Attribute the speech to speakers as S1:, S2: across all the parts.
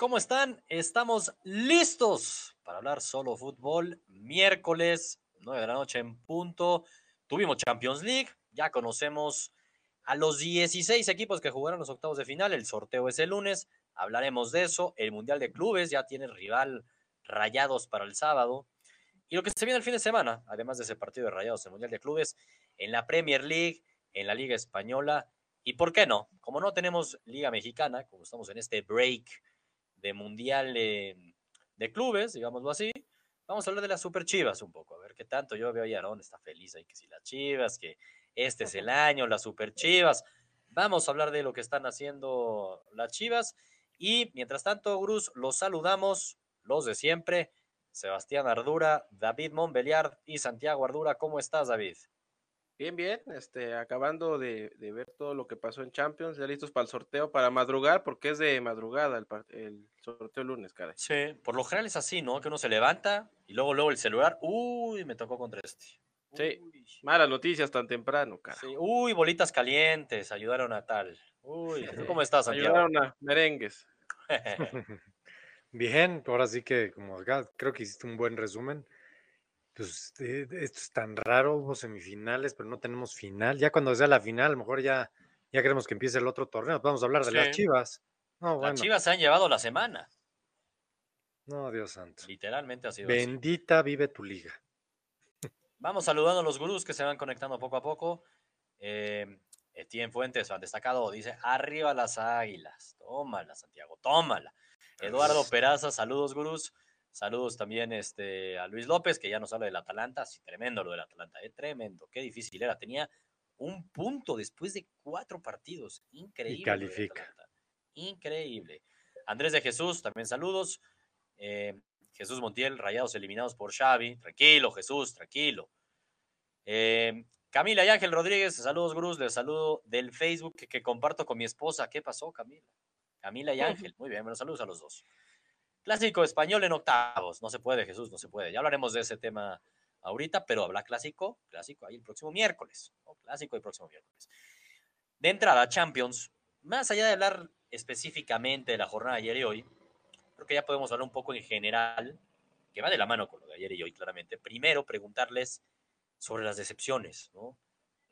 S1: ¿cómo están? Estamos listos para hablar solo fútbol. Miércoles, 9 de la noche en punto. Tuvimos Champions League, ya conocemos a los 16 equipos que jugaron los octavos de final. El sorteo es el lunes, hablaremos de eso. El Mundial de Clubes ya tiene rival rayados para el sábado. Y lo que se viene el fin de semana, además de ese partido de rayados, el Mundial de Clubes, en la Premier League, en la Liga Española. Y por qué no, como no tenemos Liga Mexicana, como estamos en este break de Mundial de, Clubes, digámoslo así, vamos a hablar de las Super Chivas un poco, a ver qué tanto. Yo veo a Aaron está feliz ahí que si las Chivas, que este es el año, las Super Chivas. Vamos a hablar de lo que están haciendo las Chivas. Y mientras tanto, Gruz, los saludamos, los de siempre. Sebastián Ardura, David Monbeliard y Santiago Ardura. ¿Cómo estás, David?
S2: Bien, bien, este, acabando de, ver todo lo que pasó en Champions, ya listos para el sorteo, para madrugar, porque es de madrugada el, el sorteo lunes, cara.
S1: Sí, por lo general es así, ¿no? Que uno se levanta y luego, luego el celular, uy, me tocó contra este.
S2: Sí, malas noticias tan temprano, cara.
S1: Sí, uy, bolitas calientes, ayudaron a tal. Uy, ¿cómo estás, Santiago?
S2: Ayudaron a merengues.
S3: Bien, ahora sí que como acá creo que hiciste un buen resumen pues esto es tan raro, hubo semifinales, pero no tenemos final. Ya cuando sea la final, a lo mejor ya, ya queremos que empiece el otro torneo. Vamos a hablar de las Chivas.
S1: Las Chivas se han llevado la semana.
S3: No, Dios santo.
S1: Literalmente ha sido
S3: Bendita vive tu liga.
S1: Vamos saludando a los gurús que se van conectando poco a poco. Eh, Etienne Fuentes, han destacado, dice, arriba las águilas. Tómala, Santiago, tómala. Eduardo Peraza, saludos, gurús. Saludos también este, a Luis López, que ya nos habla del Atalanta. Sí, tremendo lo del Atalanta, eh, tremendo. Qué difícil era. Tenía un punto después de cuatro partidos. Increíble.
S3: Y califica.
S1: Increíble. Andrés de Jesús, también saludos. Eh, Jesús Montiel, rayados eliminados por Xavi. Tranquilo, Jesús, tranquilo. Eh, Camila y Ángel Rodríguez, saludos, Gruz. Les saludo del Facebook que, que, comparto con mi esposa. ¿Qué pasó, Camila? Camila y Ángel. Muy bien, buenos saludos a los dos. Clásico español en octavos. No se puede, Jesús, no se puede. Ya hablaremos de ese tema ahorita, pero habla clásico, clásico ahí el próximo miércoles. Clásico el próximo miércoles. De entrada, Champions, más allá de hablar específicamente de la jornada de ayer y hoy, creo que ya podemos hablar un poco en general, que va de la mano con lo de ayer y hoy, claramente. Primero, preguntarles sobre las decepciones, ¿no?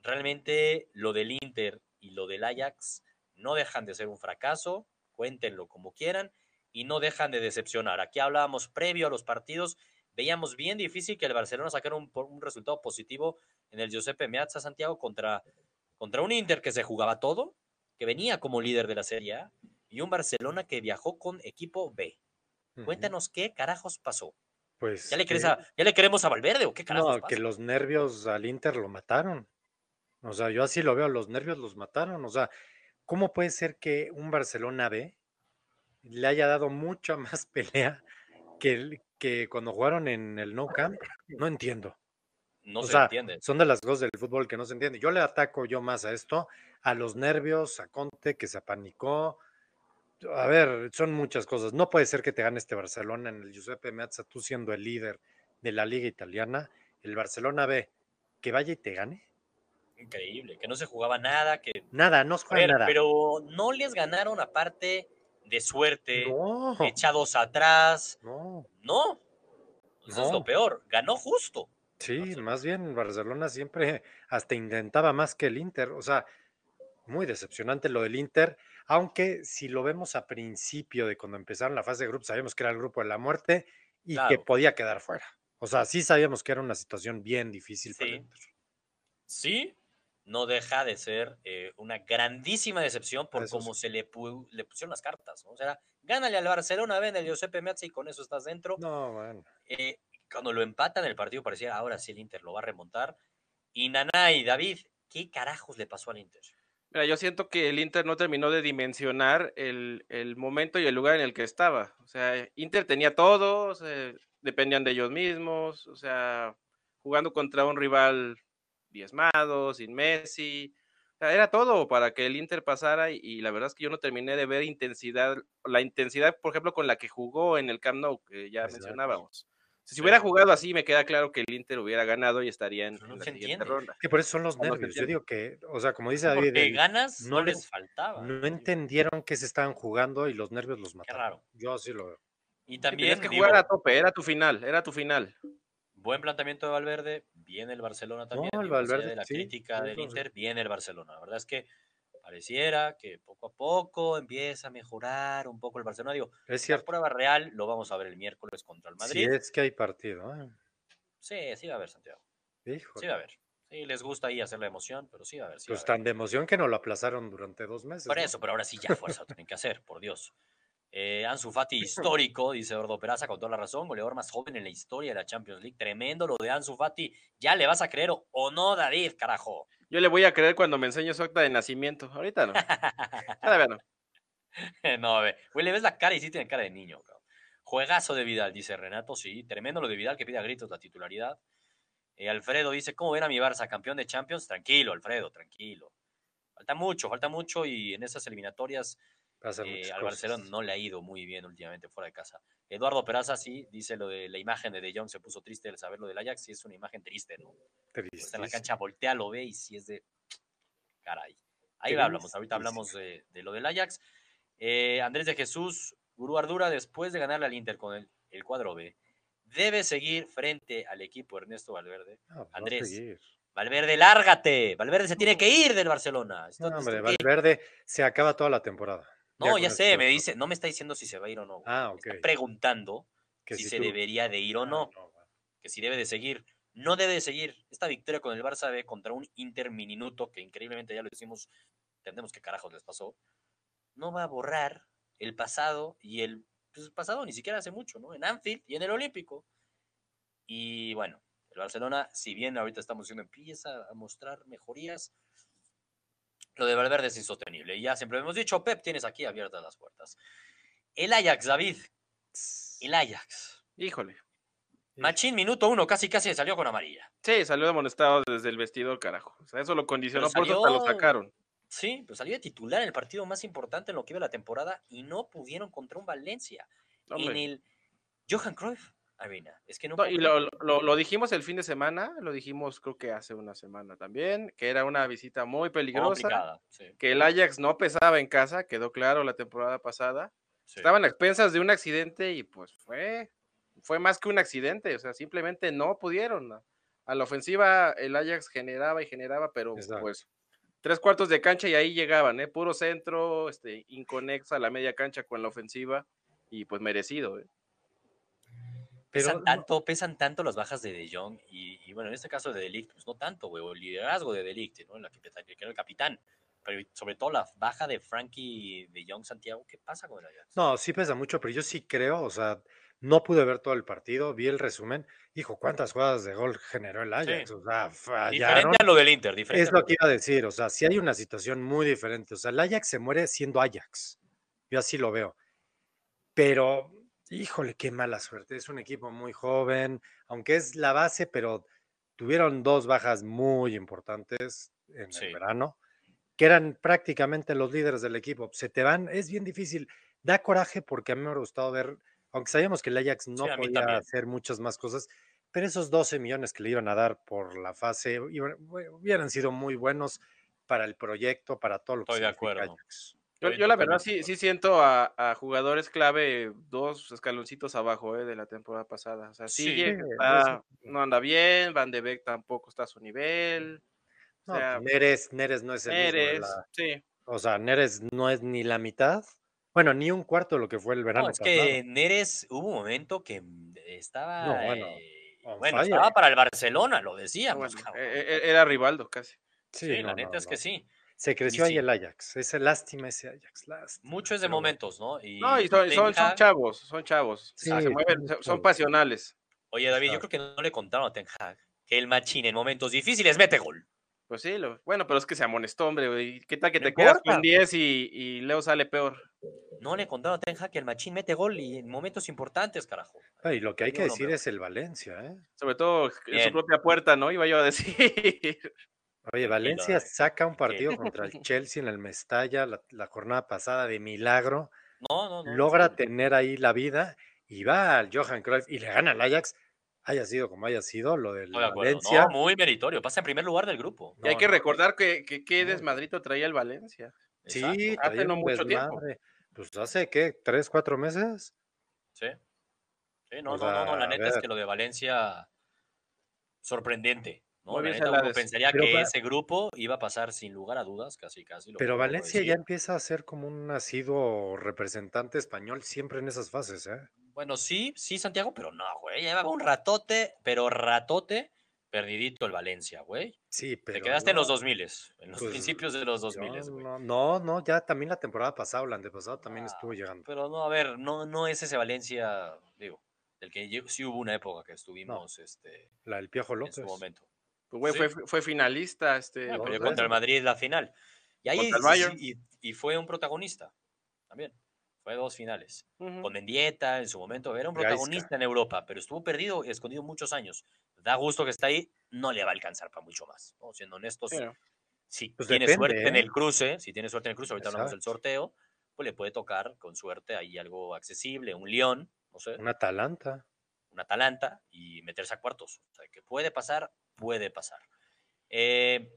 S1: Realmente lo del Inter y lo del Ajax no dejan de ser un fracaso, cuéntenlo como quieran, y no dejan de decepcionar. Aquí hablábamos previo a los partidos, veíamos bien difícil que el Barcelona sacara un, un resultado positivo en el Giuseppe Meazza Santiago contra, contra un Inter que se jugaba todo, que venía como líder de la Serie A, y un Barcelona que viajó con equipo B. Cuéntanos qué carajos pasó.
S3: Pues
S1: ¿Ya le, ¿Ya le queremos a Valverde o qué carajos?
S3: No, que los nervios al Inter lo mataron. O sea, yo así lo veo, los nervios los mataron. O sea, ¿cómo puede ser que un Barcelona B le haya dado mucha más pelea que, que cuando jugaron en el No Camp, no entiendo.
S1: No se entiende.
S3: Son de las cosas del fútbol que no se entiende. Yo le ataco yo más a esto, a los nervios, a Conte que se apanicó. A ver, son muchas cosas. No puede ser que te gane este Barcelona en el Giuseppe Meazza, tú siendo el líder de la liga italiana. El Barcelona B, que vaya y te gane.
S1: Increíble, que no se jugaba nada, que...
S3: Nada, no se juega nada.
S1: Pero no les ganaron aparte de suerte, echados atrás.
S3: No.
S1: No. Eso es lo peor. Ganó justo.
S3: Sí, más bien Barcelona siempre hasta intentaba más que el Inter. O sea, muy decepcionante lo del Inter. Aunque si lo vemos a principio de cuando empezaron la fase de grupos, sabíamos que era el grupo de la muerte y que podía quedar fuera. O sea, sí sabíamos que era una situación bien difícil para el Inter.
S1: Sí, no deja de ser eh, una grandísima decepción por cómo se le, le, pusieron las cartas. ¿no? O sea, gánale al Barcelona, ven el Giuseppe Meazza y con eso estás dentro.
S3: No, bueno.
S1: Eh, cuando lo empatan el partido parecía, ahora sí el Inter lo va a remontar. Y Nanay, David, ¿qué carajos le pasó al Inter?
S2: Mira, yo siento que el Inter no terminó de dimensionar el, el momento y el lugar en el que estaba. O sea, Inter tenía todo, dependían de ellos mismos, o sea, jugando contra un rival diezmado, sin Messi. era todo para que el Inter pasara y, la verdad es que yo no terminé de ver intensidad, la intensidad, por ejemplo, con la que jugó en el Camp Nou, que ya mencionábamos. Si hubiera jugado así, me queda claro que el Inter hubiera ganado y estaría en,
S1: no
S2: en la
S1: se
S2: siguiente
S1: entiende.
S2: ronda.
S3: Que por eso son los
S2: No,
S3: nervios. Yo digo que, o sea, como dice David,
S1: Porque ganas no,
S3: no
S1: les faltaba.
S3: no entendieron que se estaban jugando y los nervios los mataron.
S1: raro.
S3: Yo así lo veo.
S1: Y también
S2: tenías que
S1: digo,
S2: jugar a tope, era tu final, era tu final.
S1: Buen planteamiento de Valverde, viene el Barcelona también.
S3: el
S1: más allá
S3: Valverde,
S1: de la
S3: sí,
S1: crítica del. Inter, viene el Barcelona. La verdad es que pareciera que poco a poco empieza a mejorar un poco el Barcelona. Digo,
S3: Es
S1: la
S3: cierto.
S1: prueba real lo vamos a ver el miércoles contra el
S3: Si
S1: Madrid.
S3: es que hay partido. ¿eh?
S1: Sí, sí va a haber, Santiago.
S3: Hijo.
S1: Sí va a haber. Sí, les gusta ahí hacer la emoción, pero sí va a haber. Sí a
S3: Pues
S1: haber.
S3: tan de emoción que nos lo aplazaron durante dos meses.
S1: Por
S3: ¿no?
S1: eso, pero ahora sí ya fuerza tienen que hacer, por Dios. Eh, Ansu Fati histórico, dice Ordo Peraza con toda la razón, goleador más joven en la historia de la Champions League. Tremendo lo de Ansu Fati. ¿Ya le vas a creer o- no, David, carajo?
S2: Yo le voy a creer cuando me enseñe su acta de nacimiento. Ahorita no. Todavía no.
S1: no, a ver, güey, le ves la cara y sí tiene cara de niño, cabrón. Juegazo de Vidal, dice Renato, sí. Tremendo lo de Vidal que pide a gritos la titularidad. Eh, Alfredo dice, ¿cómo ven a mi Barça campeón de Champions? Tranquilo, Alfredo, tranquilo. Falta mucho, falta mucho y en esas eliminatorias Eh, al. Barcelona no le ha ido muy bien últimamente fuera de casa. Eduardo Peraza sí dice lo de la imagen de De Jong, se puso triste al saber lo del Ajax, sí es una imagen triste, ¿no? Está en la cancha, voltea, lo ve y sí es de caray. Ahí
S3: Tristísimo.
S1: hablamos, ahorita hablamos de, de lo del Ajax. Eh, Andrés de Jesús, Gurú Ardura, después de ganarle al Inter con el, el cuadro B, debe seguir frente al equipo Ernesto Valverde.
S3: No, pues va a
S1: Andrés. Valverde, lárgate. Valverde se tiene que ir del Barcelona.
S3: No, hombre? Valverde se acaba toda la temporada.
S1: No, ya sé, me dice, no me está diciendo si se va a ir o no.
S3: Ah,
S1: Me está preguntando
S3: Que
S1: si,
S3: si
S1: se
S3: tú-
S1: debería de ir o
S3: Ah,
S1: no,
S3: bueno.
S1: que si debe de seguir. No debe de seguir. Esta victoria con el Barça B contra un Inter minuto, que increíblemente ya lo decimos, entendemos qué carajos les pasó, no va a borrar el pasado y el, pues, el pasado ni siquiera hace mucho, ¿no? En Anfield y en el Olímpico. Y bueno, el Barcelona, si bien ahorita estamos viendo, empieza a mostrar mejorías, lo de Valverde es insostenible. Y ya siempre hemos dicho, Pep, tienes aquí abiertas las puertas. El Ajax, David. El Ajax.
S2: Híjole.
S1: Machín, minuto uno, casi casi salió con amarilla.
S2: Sí, salió amonestado desde el vestidor, carajo. O sea, eso lo condicionó,
S1: Pero
S2: por eso hasta lo
S1: salió-
S2: sacaron.
S1: Sí, pues salió de titular en el partido más importante en lo que iba la temporada y no pudieron contra un Valencia. En el Johan Cruyff Arena. Es que no.
S2: Y lo, lo- lo dijimos el fin de semana, lo dijimos creo que hace una semana también, que era una visita muy peligrosa.
S1: Sí,
S2: que el Ajax no pesaba en casa, quedó claro la temporada pasada.
S1: sí.
S2: Estaban a expensas de un accidente y pues fue, fue más que un accidente, o sea, simplemente no pudieron. A, la ofensiva el Ajax generaba y generaba, pero
S3: Exacto.
S2: pues tres cuartos de cancha y ahí llegaban, ¿eh? puro centro, este, inconexa a la media cancha con la ofensiva y pues merecido. ¿eh?
S1: Pesan
S3: Pero no-
S1: tanto, pesan tanto las bajas de De Jong y, y, bueno, en este caso de Delict, pues no tanto, güey, o el liderazgo de Delict, ¿no? En la que, que era el capitán. Pero sobre todo la baja de Frankie De Jong Santiago, ¿qué pasa con el Ajax?
S3: No, sí pesa mucho, pero yo sí creo, o sea, no pude ver todo el partido, vi el resumen. Hijo, ¿cuántas jugadas de gol generó el Ajax?
S1: Sí.
S3: O sea, fallaron.
S1: Diferente a lo del Inter, diferente.
S3: Es lo que iba a decir, o sea, sí hay una situación muy diferente. O sea, el Ajax se muere siendo Ajax. Yo así lo veo. Pero, híjole, qué mala suerte. Es un equipo muy joven, aunque es la base, pero tuvieron dos bajas muy importantes en
S1: Sí.
S3: el verano, que eran prácticamente los líderes del equipo. Se te van, es bien difícil. Da coraje porque a mí me hubiera gustado ver, aunque sabíamos que el Ajax no
S1: Sí,
S3: podía
S1: también.
S3: hacer muchas más cosas, pero esos 12 millones que le iban a dar por la fase iban- hubieran sido muy buenos para el proyecto, para todo lo que
S1: Estoy de acuerdo.
S3: Ajax.
S2: Yo, la verdad sí, sí siento a, a jugadores clave dos escaloncitos abajo eh, de la temporada pasada. O sea, sí, está- no anda bien, Van de Beek tampoco está a su nivel. O
S3: No,
S2: sea,
S3: pues Neres, Neres no es el mismo
S2: Neres,
S3: la-
S2: sí.
S3: o sea, Neres no es ni la mitad, bueno, ni un cuarto de lo que fue el verano
S1: No, es
S3: pasado.
S1: que Neres hubo un momento que mm, estaba.
S3: No, bueno,
S1: eh, bueno, estaba para el Barcelona, lo
S2: No,
S1: decíamos.
S2: bueno, e- e- era Rivaldo casi.
S1: sí,
S3: Sí,
S1: la neta
S3: no,
S1: es que sí.
S3: Se creció ahí
S1: sí.
S3: el Ajax. Ese lástima ese Ajax. lástima,
S1: Mucho es de momentos, ¿no? Y
S2: No, y son, son, chavos, son chavos.
S3: Sí,
S2: se mueven,
S3: son
S2: pasionales.
S1: Oye, David, yo creo que no le contaron a Ten Hag que el machín en momentos difíciles mete gol.
S2: Pues sí, lo- bueno, pero es que se amonestó, hombre. güey. ¿Qué tal que
S1: No
S2: te quedas con 10 y, y Leo sale peor?
S1: No le contaron a Ten Hag que el machín mete gol y en momentos importantes, carajo.
S3: Ah, Y lo que hay que
S1: no
S3: decir es el Valencia, ¿eh?
S2: Sobre todo en su propia puerta, ¿no? Iba yo a decir.
S3: Oye, Valencia saca un partido contra el Chelsea en el Mestalla la, la jornada pasada de milagro,
S1: No, no, no.
S3: logra tener ahí la vida y va al Johan Cruyff y le gana al Ajax haya sido como haya sido, lo del
S1: de.
S3: Valencia.
S1: No, muy meritorio. Pasa en primer lugar del grupo.
S2: Y hay que
S3: no,
S2: recordar que, que qué
S3: no.
S2: desmadrito traía el Valencia.
S3: Sí.
S2: Hace
S3: traía
S2: no
S3: un
S2: mucho tiempo.
S3: desmadre. Pues hace, ¿qué? ¿Tres, cuatro meses?
S1: Sí. Sí, no,
S3: O
S1: no, no, no, la neta es que lo de Valencia, sorprendente. ¿No?
S2: Muy
S1: La
S2: bien,
S1: neta, uno
S2: Celades.
S1: pensaría
S3: Pero
S1: que ese grupo iba a pasar sin lugar a dudas, casi, casi. lo
S3: Pero Valencia ya empieza a ser como un nacido representante español siempre en esas fases, ¿eh?
S1: Bueno, sí, sí, Santiago, pero no, güey. Llevaba un ratote, pero ratote, perdidito el Valencia, güey.
S3: Sí, pero.
S1: Te quedaste en los
S3: no,
S1: 2000, en los
S3: pues,
S1: principios de los 2000,
S3: yo
S1: güey.
S3: No, no, no, ya también la temporada pasada o la antepasada también
S1: Ah,
S3: estuvo llegando.
S1: Pero no, a ver, no, no es ese Valencia, digo, del que sí hubo una época que estuvimos este,
S3: La del Piojo
S1: en
S3: López.
S1: su momento.
S2: Pues, güey,
S1: Sí.
S2: fue, fue finalista. Este,
S1: contra el Madrid la final. Y ahí
S2: Contra el
S1: sí-
S2: Bayern.
S1: y, y fue un protagonista también. Fue dos finales.
S2: Ujú.
S1: Con Mendieta en su momento. Era un
S3: Gaisca.
S1: protagonista en Europa, pero estuvo perdido y escondido muchos años. Da gusto que está ahí. No le va a alcanzar para mucho más. ¿no? Siendo honestos,
S2: ¿no?
S1: si
S3: Pues
S1: tiene
S3: depende,
S1: suerte en
S3: ¿eh?
S1: el cruce, si tiene suerte en el cruce, ahorita hablamos del
S3: Exacto.
S1: sorteo, pues le puede tocar con suerte ahí algo accesible, un León, no sé,
S3: Un Atalanta.
S1: un Atalanta y meterse a cuartos. O sea, que puede pasar, puede pasar. Eh,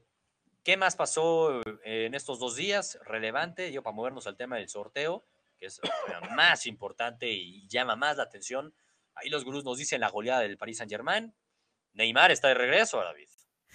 S1: ¿Qué más pasó eh, en estos dos días? Relevante, yo para movernos al tema del sorteo, que es más importante y llama más la atención. Ahí los gurús nos dicen la goleada del Paris Saint Germain. Neymar está de regreso, David.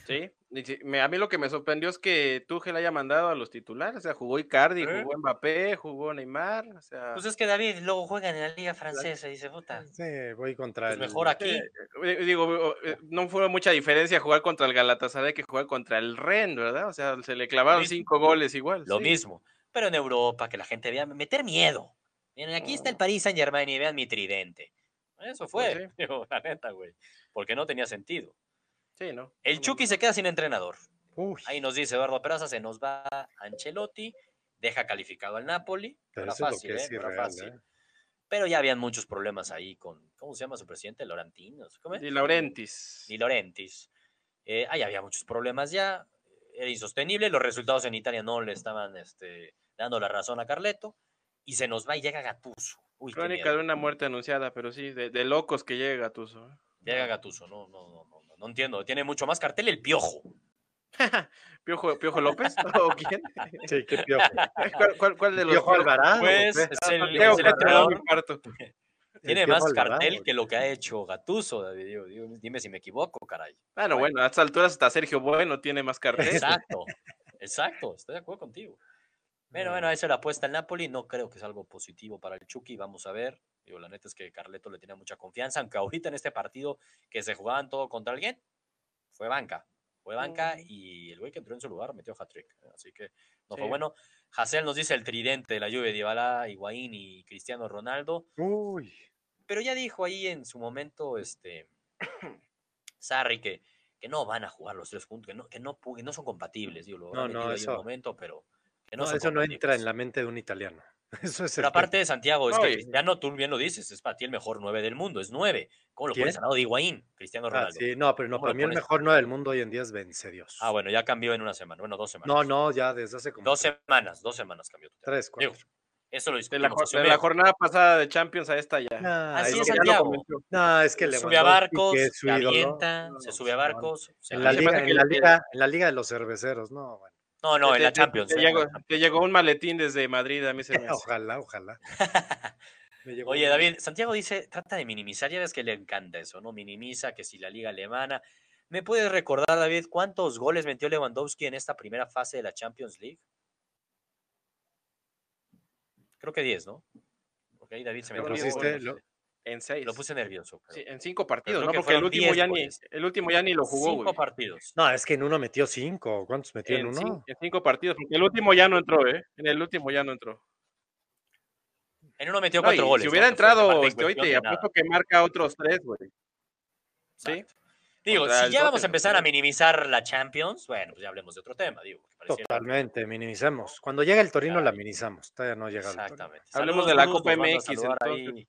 S2: Sí, y sí, me- a mí lo que me sorprendió es que Tuchel haya mandado a los titulares, o sea, jugó Icardi,
S1: ¿Eh?
S2: jugó Mbappé, jugó Neymar, o sea,
S1: Pues es que David luego juega en la liga francesa y dice, puta,
S3: Sí, voy contra
S1: pues
S3: el.
S1: mejor aquí.
S2: eh, eh, digo, no fue mucha diferencia jugar contra el Galatasaray que jugar contra el Ren, ¿verdad? O sea, se le clavaron cinco goles igual.
S1: Lo
S2: sí.
S1: mismo. Pero en Europa, que la gente vea, meter miedo. Miren, aquí está el Paris Saint Germain y vean mi tridente. Eso fue,
S2: Pues sí.
S1: digo, la neta, güey. Porque no tenía sentido.
S2: Sí, ¿no?
S1: El Chucky se queda sin entrenador.
S3: Uy,
S1: Ahí nos dice Eduardo Peraza, se nos va Ancelotti, deja calificado al Napoli. Era
S3: eso es lo
S1: fácil,
S3: que es
S1: ¿eh? Era fácil.
S3: ¿eh?
S1: Pero ya habían muchos problemas ahí con, ¿cómo se llama su presidente? Laurentino. ¿Cómo es?
S2: Di Laurentis.
S1: Di Laurentis. Eh, ahí había muchos problemas ya. Era insostenible. Los resultados en Italia no le estaban este, dando la razón a Carleto. Y se nos va y llega Gattuso. Uy,
S2: Crónica de una muerte anunciada, pero sí, de, de locos que llega Tuzo.
S1: Llega Gatuso, no, no, no, no, no, entiendo. Tiene mucho más cartel el piojo.
S2: ¿Piojo, Piojo López? ¿O quién?
S3: Sí, qué piojo.
S2: ¿Cuál, cuál, cuál de los
S3: Piojo Alvarado.
S1: Pues es el,
S2: Leo,
S1: es el. Tiene más
S3: Alvarado.
S1: cartel que lo que ha hecho Gatuso, David. Dime si me equivoco, caray.
S2: Bueno, bueno, a estas alturas hasta Sergio Bueno tiene más cartel.
S1: Exacto, exacto, estoy de acuerdo contigo. Bueno, bueno,
S3: Mm.
S1: esa es la apuesta en Napoli. No creo que es algo positivo para el Chucky. Vamos a ver. Digo, la neta es que Carleto le tenía mucha confianza, aunque ahorita en este partido que se jugaban todo contra alguien, fue banca. Fue banca
S2: Mm.
S1: y el güey que entró en su lugar metió hat-trick. Así que no
S2: Sí.
S1: fue bueno. Hassel nos dice el tridente de la lluvia de Dybala, Higuaín y Cristiano Ronaldo.
S3: Uy,
S1: Pero ya dijo ahí en su momento, este, Sarri, que, que no van a jugar los tres juntos, que no, que no, pu- que no son compatibles. Digo, lo
S3: No, no, eso-
S1: un momento, pero que no,
S3: no, eso no entra en la mente de un italiano. Eso es
S1: Pero aparte de Santiago, es
S2: No,
S1: que
S2: y-
S1: Cristiano, tú bien lo dices, es para ti el mejor nueve del mundo, es nueve. ¿Cómo lo pones
S3: ¿Quién?
S1: al lado de Higuaín, Cristiano.
S3: Ah,
S1: Ronaldo?
S3: sí, no, pero no,
S1: ¿Cómo
S3: para mí el
S1: pones?
S3: mejor no del mundo hoy en día es Vence Dios.
S1: Ah, bueno, ya cambió en una semana, bueno, dos semanas.
S3: No, no, ya desde hace como
S1: Dos semanas, dos semanas cambió.
S3: tres,
S1: Digo,
S3: cuatro.
S1: eso lo
S2: De la,
S1: discutimos.
S2: de la jornada pasada de Champions a esta ya.
S3: Nah,
S1: Así
S3: es
S2: ya
S1: Santiago.
S3: No, es que
S1: Se sube a barcos,
S3: que
S1: se avienta,
S3: No,
S1: se
S3: no,
S1: sube a
S3: no,
S1: barcos.
S3: la, liga, la liga, en la liga de los cerveceros, no, bueno.
S1: No, no, en la
S2: te-
S1: Champions.
S2: Te,
S1: eh,
S2: llegó, te llegó un maletín desde Madrid, a mí se me hace.
S3: Ojalá, ojalá.
S1: Oye, David, Santiago dice, trata de minimizar, ya ves que le encanta eso, ¿no? Minimiza que si la liga alemana. ¿Me puedes recordar, David, cuántos goles metió Lewandowski en esta primera fase de la Champions League? Creo que 10, ¿no? Ok, David se me
S2: Lo
S3: pusiste, lo-
S2: En seis.
S1: Lo puse nervioso.
S2: Sí, en cinco partidos, ¿no?
S1: que
S2: Porque el último,
S1: 10
S2: ya ni, el último ya ni lo jugó,
S1: Cinco
S2: güey.
S1: partidos.
S3: No, es que en uno metió cinco. ¿Cuántos metió en,
S2: En,
S3: uno?
S2: en cinco partidos, porque el último ya no entró, ¿eh? En el último ya no entró.
S1: En uno metió
S2: No,
S1: cuatro goles.
S2: si hubiera
S1: Que
S2: entrado, este, hoy te apuesto que marca otros tres, güey. ¿Sí?
S1: Digo,
S2: Contra
S1: si ya vamos a empezar a minimizar la Champions, bueno, pues ya hablemos de otro tema, digo. que
S3: Totalmente, minimicemos. Cuando llega el Torino la minimizamos. Todavía no llega el Torino.
S1: Exactamente.
S2: Hablemos
S1: Saludos,
S2: de la Copa MX, entonces.
S1: ahí.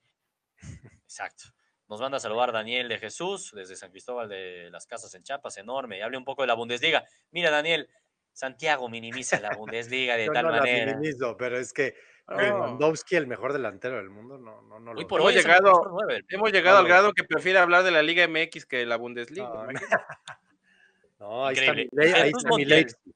S1: Exacto. Nos manda a saludar Daniel de Jesús desde San Cristóbal de las Casas en Chiapas, enorme. Y hable un poco de la Bundesliga. Mira, Daniel, Santiago minimiza la Bundesliga de
S3: Yo
S1: tal
S3: no la
S1: manera.
S3: minimizo, pero es que Lewandowski, el mejor delantero del mundo, no, no, no
S1: Hoy
S3: lo
S1: por
S2: Hemos
S1: hoy
S2: llegado- Hemos llegado al grado que prefiere hablar de la Liga MX que de la Bundesliga.
S3: No, ahí está, mi, ahí
S1: Jesús
S3: está mi
S1: Montiel.
S3: Leipzig.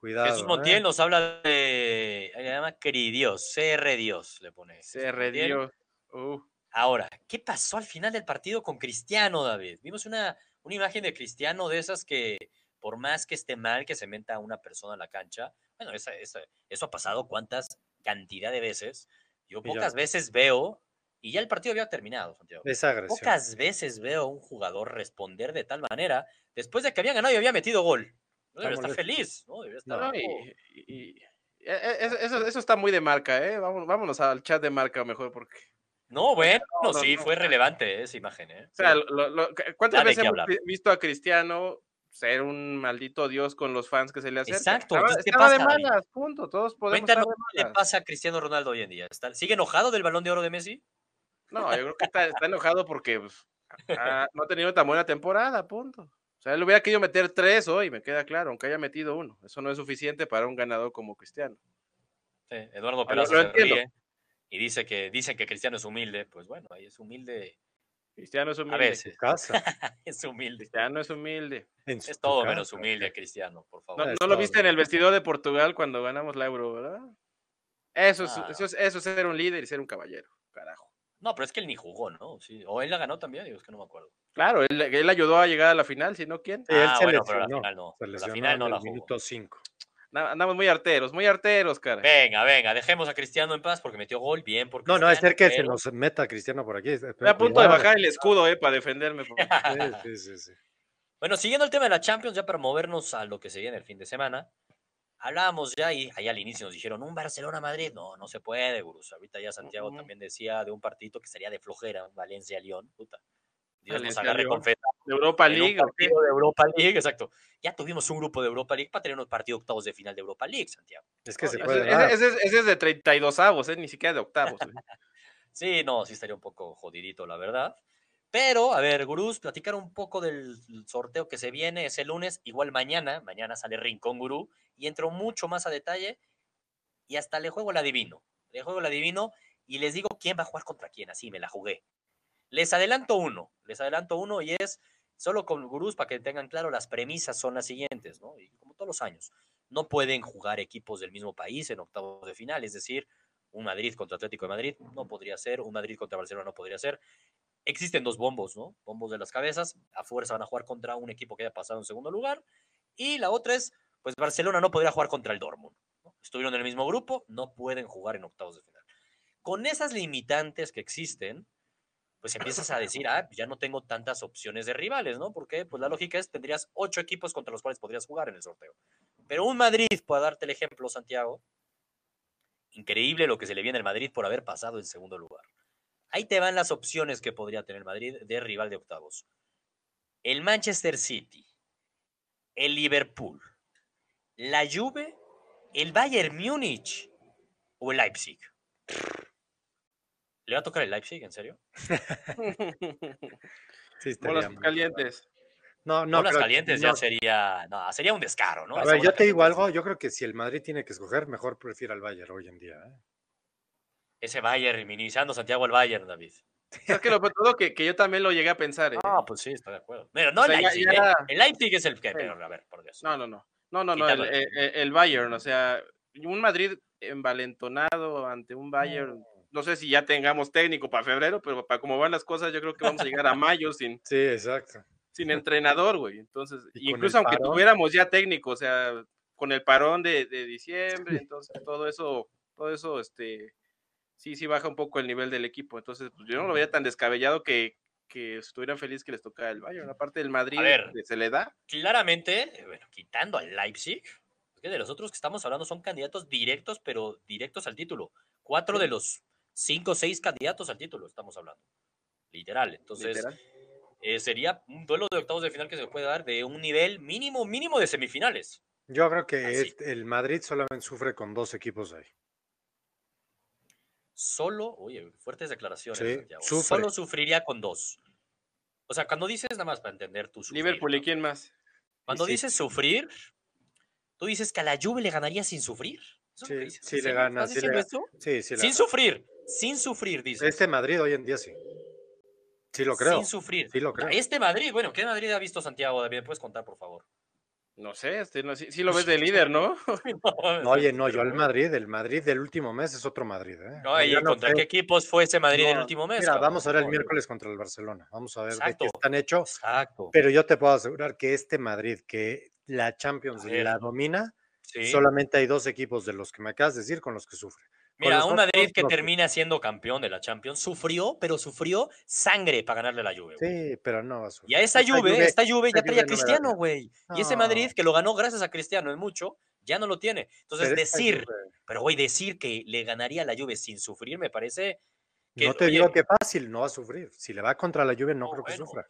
S3: Cuidado.
S1: Jesús
S3: ¿eh?
S1: Montiel nos habla de. Le llama Queridios, CR Dios, le pone. Montiel.
S2: redió. Uh,
S1: Ahora, ¿qué pasó al final del partido con Cristiano, David? Vimos una, una imagen de Cristiano de esas que, por más que esté mal que se meta a una persona en la cancha, bueno, esa- esa- eso ha pasado cuántas cantidad de veces. Yo
S3: Y ya.
S1: pocas veces veo, y ya el partido había terminado, Santiago.
S3: Esa agresión.
S1: Pocas veces veo a un jugador responder de tal manera después de que había ganado y había metido gol. No debería estar feliz, ¿no? Debería estar
S2: no, y- y- e- e- eso, eso- eso está muy de marca, ¿eh? Vámonos, vámonos al chat de marca mejor, porque.
S1: No, bueno,
S2: no, no,
S1: sí,
S2: no.
S1: fue relevante esa imagen, ¿eh?
S2: O sea, lo- lo- ¿cuántas
S1: de
S2: veces hemos visto a Cristiano ser un maldito dios con los fans que se le acercan?
S1: Exacto,
S2: Estaba,
S1: ¿qué
S2: estaba de
S1: pasa, David?
S2: malas, punto. Todos podemos
S1: Cuéntanos
S2: de
S1: qué le pasa a Cristiano Ronaldo hoy en día. ¿Está- ¿Sigue enojado del balón de oro de Messi?
S2: No, yo creo que está, está enojado porque pues, no ha tenido tan buena temporada, punto. O sea, él hubiera querido meter tres hoy, me queda claro, aunque haya metido uno. Eso no es suficiente para un ganador como Cristiano.
S1: Sí, Eduardo
S2: lo-
S1: Peraza
S2: lo entiendo.
S1: ríe y dice que dicen que Cristiano es humilde. Pues bueno, ahí es humilde.
S2: Cristiano es
S1: A
S2: humilde.
S1: veces
S3: Tu casa.
S1: es humilde.
S2: Cristiano es humilde.
S3: en su
S1: Es todo
S3: casa.
S1: menos humilde, Cristiano, por favor.
S2: no lo viste en el vestidor de Portugal cuando ganamos la Euro, ¿verdad? Eso es,
S1: Ah.
S2: eso es, eso es ser un líder y ser un caballero, carajo.
S1: No, pero es que él ni jugó, ¿no? Sí. O él la ganó también, digo, es que no me acuerdo.
S2: Claro, él, él ayudó a llegar a la final, si no, ¿quién?
S3: Sí, él
S1: ah,
S3: se
S1: bueno, pero la
S3: lesionó,
S1: final no.
S3: Se
S1: La
S3: lesionó
S1: final no
S3: en
S1: la jugó.
S3: minuto 5.
S2: Andamos muy arteros, muy arteros, cara.
S1: Venga, venga, dejemos a Cristiano en paz porque metió gol, bien. Por
S3: No, no, es ser que se nos meta Cristiano por aquí.
S2: Estoy a punto de bajar el escudo, eh, para defenderme. por-
S3: Sí, sí, sí, sí.
S1: Bueno, siguiendo el tema de la Champions, ya para movernos a lo que se viene el fin de semana, hablábamos ya y ahí al inicio nos dijeron, un Barcelona-Madrid, no, no se puede, Gurús. Ahorita ya Santiago también decía de un partito que sería de flojera, Valencia-León, puta. Dios nos agarre con fe.
S2: De Europa League.
S1: partido de Europa League, exacto. Ya tuvimos un grupo de Europa League para tener un partido octavos de final de Europa League, Santiago.
S3: Es que
S1: No,
S3: se
S1: ese-
S3: puede
S2: Ese, ese es, ese es de 32 avos, eh, ni siquiera de octavos. eh.
S1: Sí, no, sí estaría un poco jodidito, la verdad. Pero, a ver, Gurús, platicar un poco del sorteo que se viene ese lunes, igual mañana, mañana sale Rincón Gurú, y entro mucho más a detalle y hasta le juego el adivino. Le juego el adivino y les digo quién va a jugar contra quién, así me la jugué. Les adelanto uno, les adelanto uno y es solo con Gurús para que tengan claro, las premisas son las siguientes, ¿no? Y como todos los años, no pueden jugar equipos del mismo país en octavos de final, es decir, un Madrid contra Atlético de Madrid no podría ser, un Madrid contra Barcelona no podría ser. Existen dos bombos, ¿no? Bombos de las cabezas, a fuerza van a jugar contra un equipo que haya pasado en segundo lugar. Y la otra es, pues Barcelona no podría jugar contra el Dortmund. ¿no? Estuvieron en el mismo grupo, no pueden jugar en octavos de final. Con esas limitantes que existen, pues empiezas a decir, ah, ya no tengo tantas opciones de rivales, ¿no? Porque pues la lógica es, tendrías ocho equipos contra los cuales podrías jugar en el sorteo. Pero un Madrid, para darte el ejemplo, Santiago, increíble lo que se le viene al Madrid por haber pasado en segundo lugar. Ahí te van las opciones que podría tener Madrid de rival de octavos. El Manchester City, el Liverpool, la Juve, el Bayern Múnich o el Leipzig. ¿Le va a tocar el Leipzig, en serio?
S3: Sí,
S2: Bolas calientes.
S3: No, no.
S1: Bolas calientes
S3: no.
S1: ya sería, no, sería un descaro, ¿no?
S3: A ver, yo te digo algo. Yo creo que si el Madrid tiene que escoger, mejor prefiero al Bayern hoy en día. ¿eh?
S1: Ese Bayern, minimizando Santiago al Bayern, David.
S2: Es que lo todo que, que yo también lo llegué a pensar. eh.
S1: Ah, pues sí, estoy de acuerdo. Pero no
S2: O sea,
S1: el Leipzig,
S2: ya-
S1: ¿eh? El Leipzig es el que, pero a ver, por Dios.
S2: No, no, no. No, no, no. El- el Bayern, o sea, un Madrid envalentonado ante un Bayern. No sé si ya tengamos técnico para febrero, pero para cómo van las cosas, yo creo que vamos a llegar a mayo sin,
S3: Sí, exacto.
S2: sin entrenador, güey. Entonces,
S3: Y
S2: incluso aunque
S3: parón.
S2: tuviéramos ya técnico, o sea, con el parón de, de diciembre, entonces todo eso, todo eso, este, sí, sí baja un poco el nivel del equipo. Entonces, pues, yo no lo veía tan descabellado que, que estuvieran felices que les tocara el Bayern. Aparte del Madrid,
S1: ver.
S2: se le da.
S1: claramente, bueno, quitando al Leipzig, es que de los otros que estamos hablando son candidatos directos, pero directos al título. Cuatro de los cinco o seis candidatos al título estamos hablando. Literal. Entonces,
S2: literal.
S1: eh, sería un duelo de octavos de final que se puede dar de un nivel mínimo, mínimo de semifinales.
S3: Yo creo que es- el Madrid solamente sufre con dos equipos ahí.
S1: Solo, oye, fuertes declaraciones,
S3: Sí,
S1: Santiago.
S3: sufre.
S1: Solo sufriría con dos. O sea, cuando dices, nada más para entender tu sufrir,
S2: Liverpool y quién más.
S1: Cuando
S3: sí.
S1: dices sufrir, tú dices que a la Juve le ganaría sin sufrir. ¿Eso es lo que
S3: Sí,
S1: dices?
S3: sí
S1: ¿En
S3: le gana,
S1: ¿Estás
S3: sí le? Sí, sí. le
S1: Sin
S3: gana.
S1: sufrir, sin sufrir, dice.
S3: Este Madrid hoy en día sí. Sí lo creo.
S1: Sin sufrir.
S3: Sí lo creo.
S1: Este Madrid, bueno, ¿qué Madrid ha visto Santiago? David, ¿Me puedes contar, por favor?
S2: No sé, este, no, sí, sí lo ves de líder, ¿no?
S3: No, oye, no, yo el Madrid, el Madrid del último mes es otro Madrid. ¿eh?
S1: No, ¿y
S3: no
S1: contra qué equipos fue ese Madrid el
S3: no,
S1: último mes?
S3: Mira,
S1: cabrón?
S3: vamos a ver el miércoles contra el Barcelona. Vamos a ver
S1: Exacto.
S3: de qué están hechos.
S1: Exacto.
S3: Pero yo te puedo asegurar que este Madrid, que la Champions la domina,
S1: Sí.
S3: solamente hay dos equipos de los que me acabas de decir con los que sufre.
S1: Mira, un Madrid que termina siendo campeón de la Champions sufrió, pero sufrió sangre para ganarle a la Juve.
S3: Sí, pero no va a sufrir.
S1: Y a esa Juve, esta Juve ya
S3: esa
S1: traía a
S3: Juve no me da
S1: Cristiano, güey. Y ese. Madrid que lo ganó gracias a Cristiano es mucho, ya no lo tiene. Entonces,
S3: Pero esta
S1: decir,
S3: Juve-
S1: pero güey, decir que le ganaría a la Juve sin sufrir me parece que,
S3: no te
S1: oye,
S3: digo que fácil, no va a sufrir. Si le va contra la lluvia, no creo que sufra.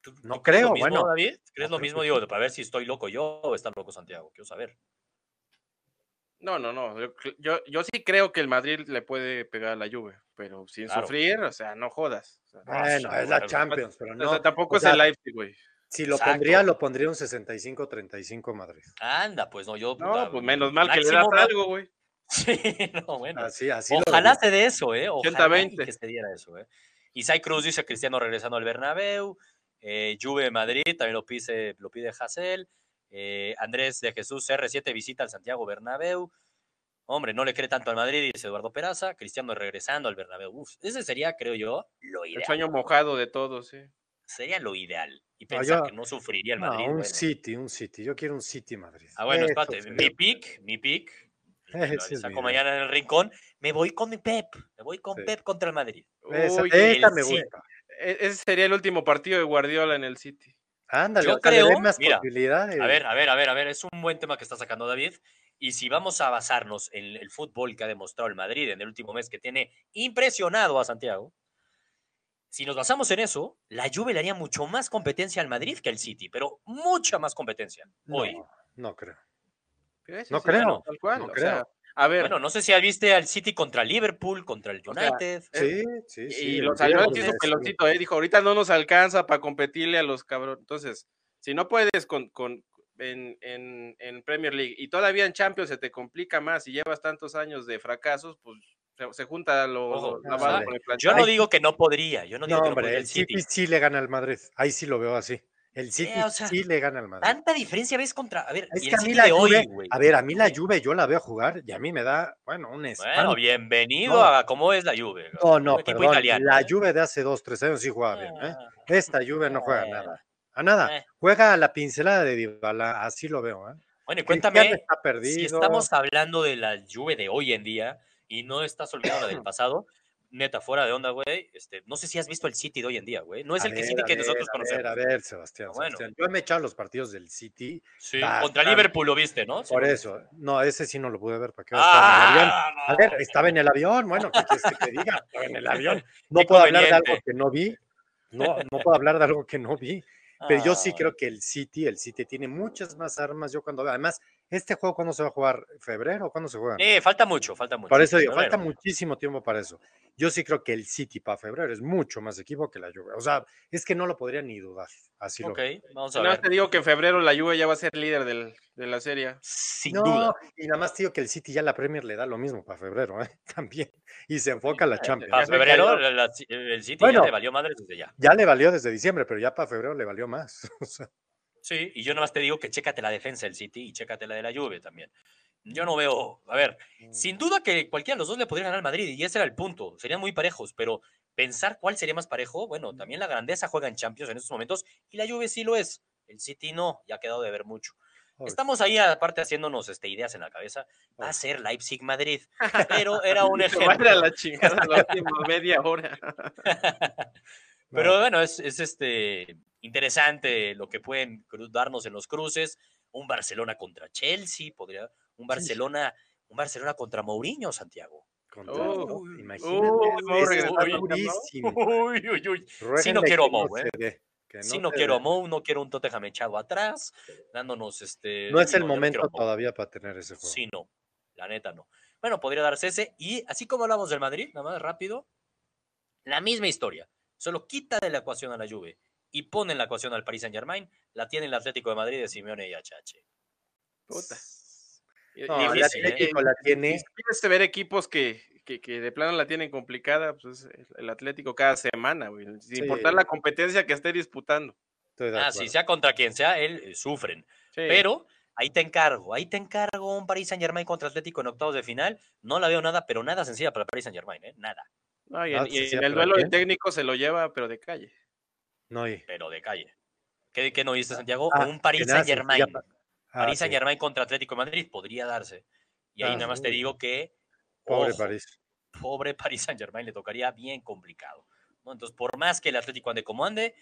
S1: ¿tú-
S3: no
S1: tú
S3: creo,
S1: mismo,
S3: bueno.
S1: David? ¿Crees
S3: No
S1: lo mismo? Digo, para ver si estoy loco yo o está loco Santiago. Quiero saber.
S2: No, no, no. Yo, yo, yo sí creo que el Madrid le puede pegar a la Juve, pero sin
S1: Claro.
S2: sufrir, o sea, no jodas. O sea,
S1: Ah,
S3: Bueno,
S1: sí,
S3: es la
S1: bueno,
S3: Champions, pero
S2: o
S3: no.
S2: sea, tampoco
S3: o
S2: es el Leipzig, güey.
S3: Si lo
S1: Exacto.
S3: pondría, lo pondría un 65-35 Madrid.
S1: Anda, pues no, yo.
S2: No,
S1: puta,
S2: pues menos mal que le das algo, güey.
S1: Sí, no, bueno.
S3: Así, así
S1: Ojalá se dé eso, ¿eh? Ojalá
S2: 80-20.
S1: y que se diera eso, ¿eh? Isai Cruz dice Cristiano regresando al Bernabéu. Eh, Juve Madrid, también lo pide, lo pide Hassel. Eh, Andrés de Jesús R7 visita al Santiago Bernabéu. Hombre, no le cree tanto al Madrid, dice Eduardo Peraza. Cristiano regresando al Bernabéu. Uf, ese sería, creo yo, lo
S2: El
S1: ideal.
S2: sueño mojado de todos, sí.
S1: Sería lo ideal. Y
S3: No,
S1: pensar
S3: yo-
S1: que no sufriría el
S3: No,
S1: Madrid.
S3: un
S1: bueno.
S3: City, un City. Yo quiero un City Madrid.
S1: Ah, bueno,
S3: Eso
S1: espérate. Mi pick, mi pick. saco mañana en el rincón. Me voy con mi Pep. Me voy con
S3: Sí.
S1: Pep contra el Madrid.
S3: Esa,
S2: Uy,
S3: esa
S1: el
S3: me gusta.
S2: e- ese sería el último partido de Guardiola en el City.
S3: Ándale,
S1: Yo creo-
S3: más
S1: mira,
S3: posibilidades.
S1: A ver, a ver, a ver, a ver, es un buen tema que está sacando David. Y si vamos a basarnos en el fútbol que ha demostrado el Madrid en el último mes, que tiene impresionado a Santiago, si nos basamos en eso, la Juve le haría mucho más competencia al Madrid que al City, pero mucha más competencia hoy.
S3: No, no creo. No creo,
S2: tal cual,
S3: no
S2: o
S3: creo.
S2: sea, a ver,
S1: Bueno, no sé si viste al City contra Liverpool, contra el
S2: O sea,
S1: United.
S3: Sí, sí, sí.
S2: y
S3: el
S2: lo salió
S3: Diego
S2: el hizo pelotito, eh, dijo, ahorita no nos alcanza para competirle a los cabrones. Entonces, si no puedes con, con en, en, en Premier League y todavía en Champions se te complica más y llevas tantos años de fracasos, pues se, se junta lo,
S1: Ojo,
S2: la
S3: vale.
S2: con el.
S1: Yo no digo que no podría, yo no digo
S3: No,
S1: que no
S3: hombre,
S1: podría
S3: el.
S1: City
S3: sí le gana al Madrid. Ahí sí lo veo así. El City
S1: Eh, o sea,
S3: sí le gana al Madrid.
S1: Tanta diferencia ves contra. A ver,
S3: Es que a mí la
S1: hoy,
S3: Juve, a ver, a mí la Juve yo la veo jugar y a mí me da, bueno, un
S1: Bueno,
S3: espanto.
S1: bienvenido
S3: No.
S1: a cómo es la Juve.
S3: No, no, perdón.
S1: italiano,
S3: la. Juve de hace dos, tres años sí jugaba bien, ¿eh?
S1: Ah,
S3: Esta Juve no juega
S1: eh,
S3: nada. A nada.
S1: eh.
S3: Juega a la pincelada de Dybala, así lo veo, ¿eh?
S1: Bueno, y cuéntame,
S3: está perdido.
S1: si estamos hablando de la Juve de hoy en día y no estás olvidando la del pasado, neta, fuera de onda, güey, este, no sé si has visto el City de hoy en día, güey. No es
S3: A
S1: el que
S3: ver,
S1: City
S3: a
S1: que
S3: ver,
S1: nosotros
S3: a
S1: conocemos.
S3: ver, a ver, Sebastián,
S1: Bueno.
S3: Sebastián. Yo me he echado los partidos del City.
S1: Sí, contra Liverpool lo viste, ¿no?
S3: Por eso. No, ese sí no lo pude ver. ¿Para qué? Estaba en el avión.
S1: Ah,
S3: A ver, estaba en el avión. Bueno, ¿qué quieres que te diga? Estaba en el avión. No puedo hablar de algo que no vi. No, no puedo hablar de algo que no vi. Pero yo sí
S1: Ah,
S3: creo que el City, el City tiene muchas más armas. Yo cuando veo, además, este juego, ¿cuándo se va a jugar? ¿Febrero o cuándo se juega?
S1: Eh, falta mucho, falta mucho.
S3: Por eso digo,
S1: Febrero.
S3: falta muchísimo tiempo para eso. Yo sí creo que el City para febrero es mucho más equipo que la Juve. O sea, es que no lo podría ni dudar. Así lo
S1: Ok,
S3: veo.
S1: vamos a
S2: Nada más
S1: ver.
S2: te digo que en febrero la Juve ya va a ser líder del- de la serie.
S1: Sin
S3: no,
S1: duda.
S3: y nada más te digo que el City ya la Premier le da lo mismo para febrero, ¿eh? También. Y se enfoca a la Champions.
S1: Para febrero, la- la- el City
S3: Bueno.
S1: ya le valió madre desde ya.
S3: Ya le valió desde diciembre, pero ya para febrero le valió más. O sea,
S1: Sí, y yo nada más te digo que chécate la defensa del City y chécate la de la Juve también. Yo no veo, a ver, sin duda que cualquiera de los dos le podría ganar al Madrid y ese era el punto, serían muy parejos, pero pensar cuál sería más parejo, bueno, también la grandeza juega en Champions en estos momentos y la Juve sí lo es, el City no, ya ha quedado de ver mucho. Estamos ahí aparte haciéndonos este, ideas en la cabeza, va a ser Leipzig-Madrid, pero era un ejemplo.
S2: la chingada la última media hora.
S1: Pero bueno, es, es, este interesante lo que pueden darnos en los cruces. Un Barcelona contra Chelsea, podría. Un Barcelona, un Barcelona contra Mourinho, Santiago.
S3: contra-
S2: Oh,
S3: ¿no? Imagínate.
S2: ¿no?
S3: durísimo.
S1: Uy, uy, uy. Sí, no quiero a Mou, ¿eh? Sí, no
S3: se
S1: quiero a. Mou, no quiero un Tottenham echado atrás, dándonos este.
S3: No es el momento todavía para tener ese juego.
S1: Sí, no. La neta no. Bueno, podría darse ese. Y así como hablamos del Madrid, nada más rápido, la misma historia. Solo quita de la ecuación a la Juve y pone en la ecuación al Paris Saint Germain, la tiene el Atlético de Madrid de Simeone y Achache.
S2: Puta.
S3: No, el
S1: difícil, ¿eh?
S3: Atlético la tiene.
S2: Si quieres ver equipos que, que, que de plano la tienen complicada, pues es el- el Atlético cada semana, güey. Sin
S3: Sí.
S2: importar la competencia que esté disputando.
S1: Ah, si sea contra quien sea, él eh, sufren.
S2: Sí.
S1: Pero ahí te encargo, ahí te encargo un Paris Saint Germain contra Atlético en octavos de final. No la veo nada, pero nada sencilla para Paris Saint Germain, ¿eh? Nada,
S2: No, y,
S3: Ah,
S2: en, y el
S3: ¿para
S2: duelo de técnico se lo lleva, pero de calle.
S3: No, y-
S1: pero de calle. ¿Qué, qué no viste, Santiago?
S3: Ah,
S1: un
S3: nada
S1: Saint Germain.
S3: sencilla pa- Ah.
S1: Saint Germain contra Atlético de Madrid podría darse. Y ahí
S3: Ah,
S1: nada más te digo que.
S3: Pobre
S1: ojo,
S3: París.
S1: pobre Paris Saint Germain le tocaría bien complicado. ¿no? Entonces, por más que el Atlético ande como ande,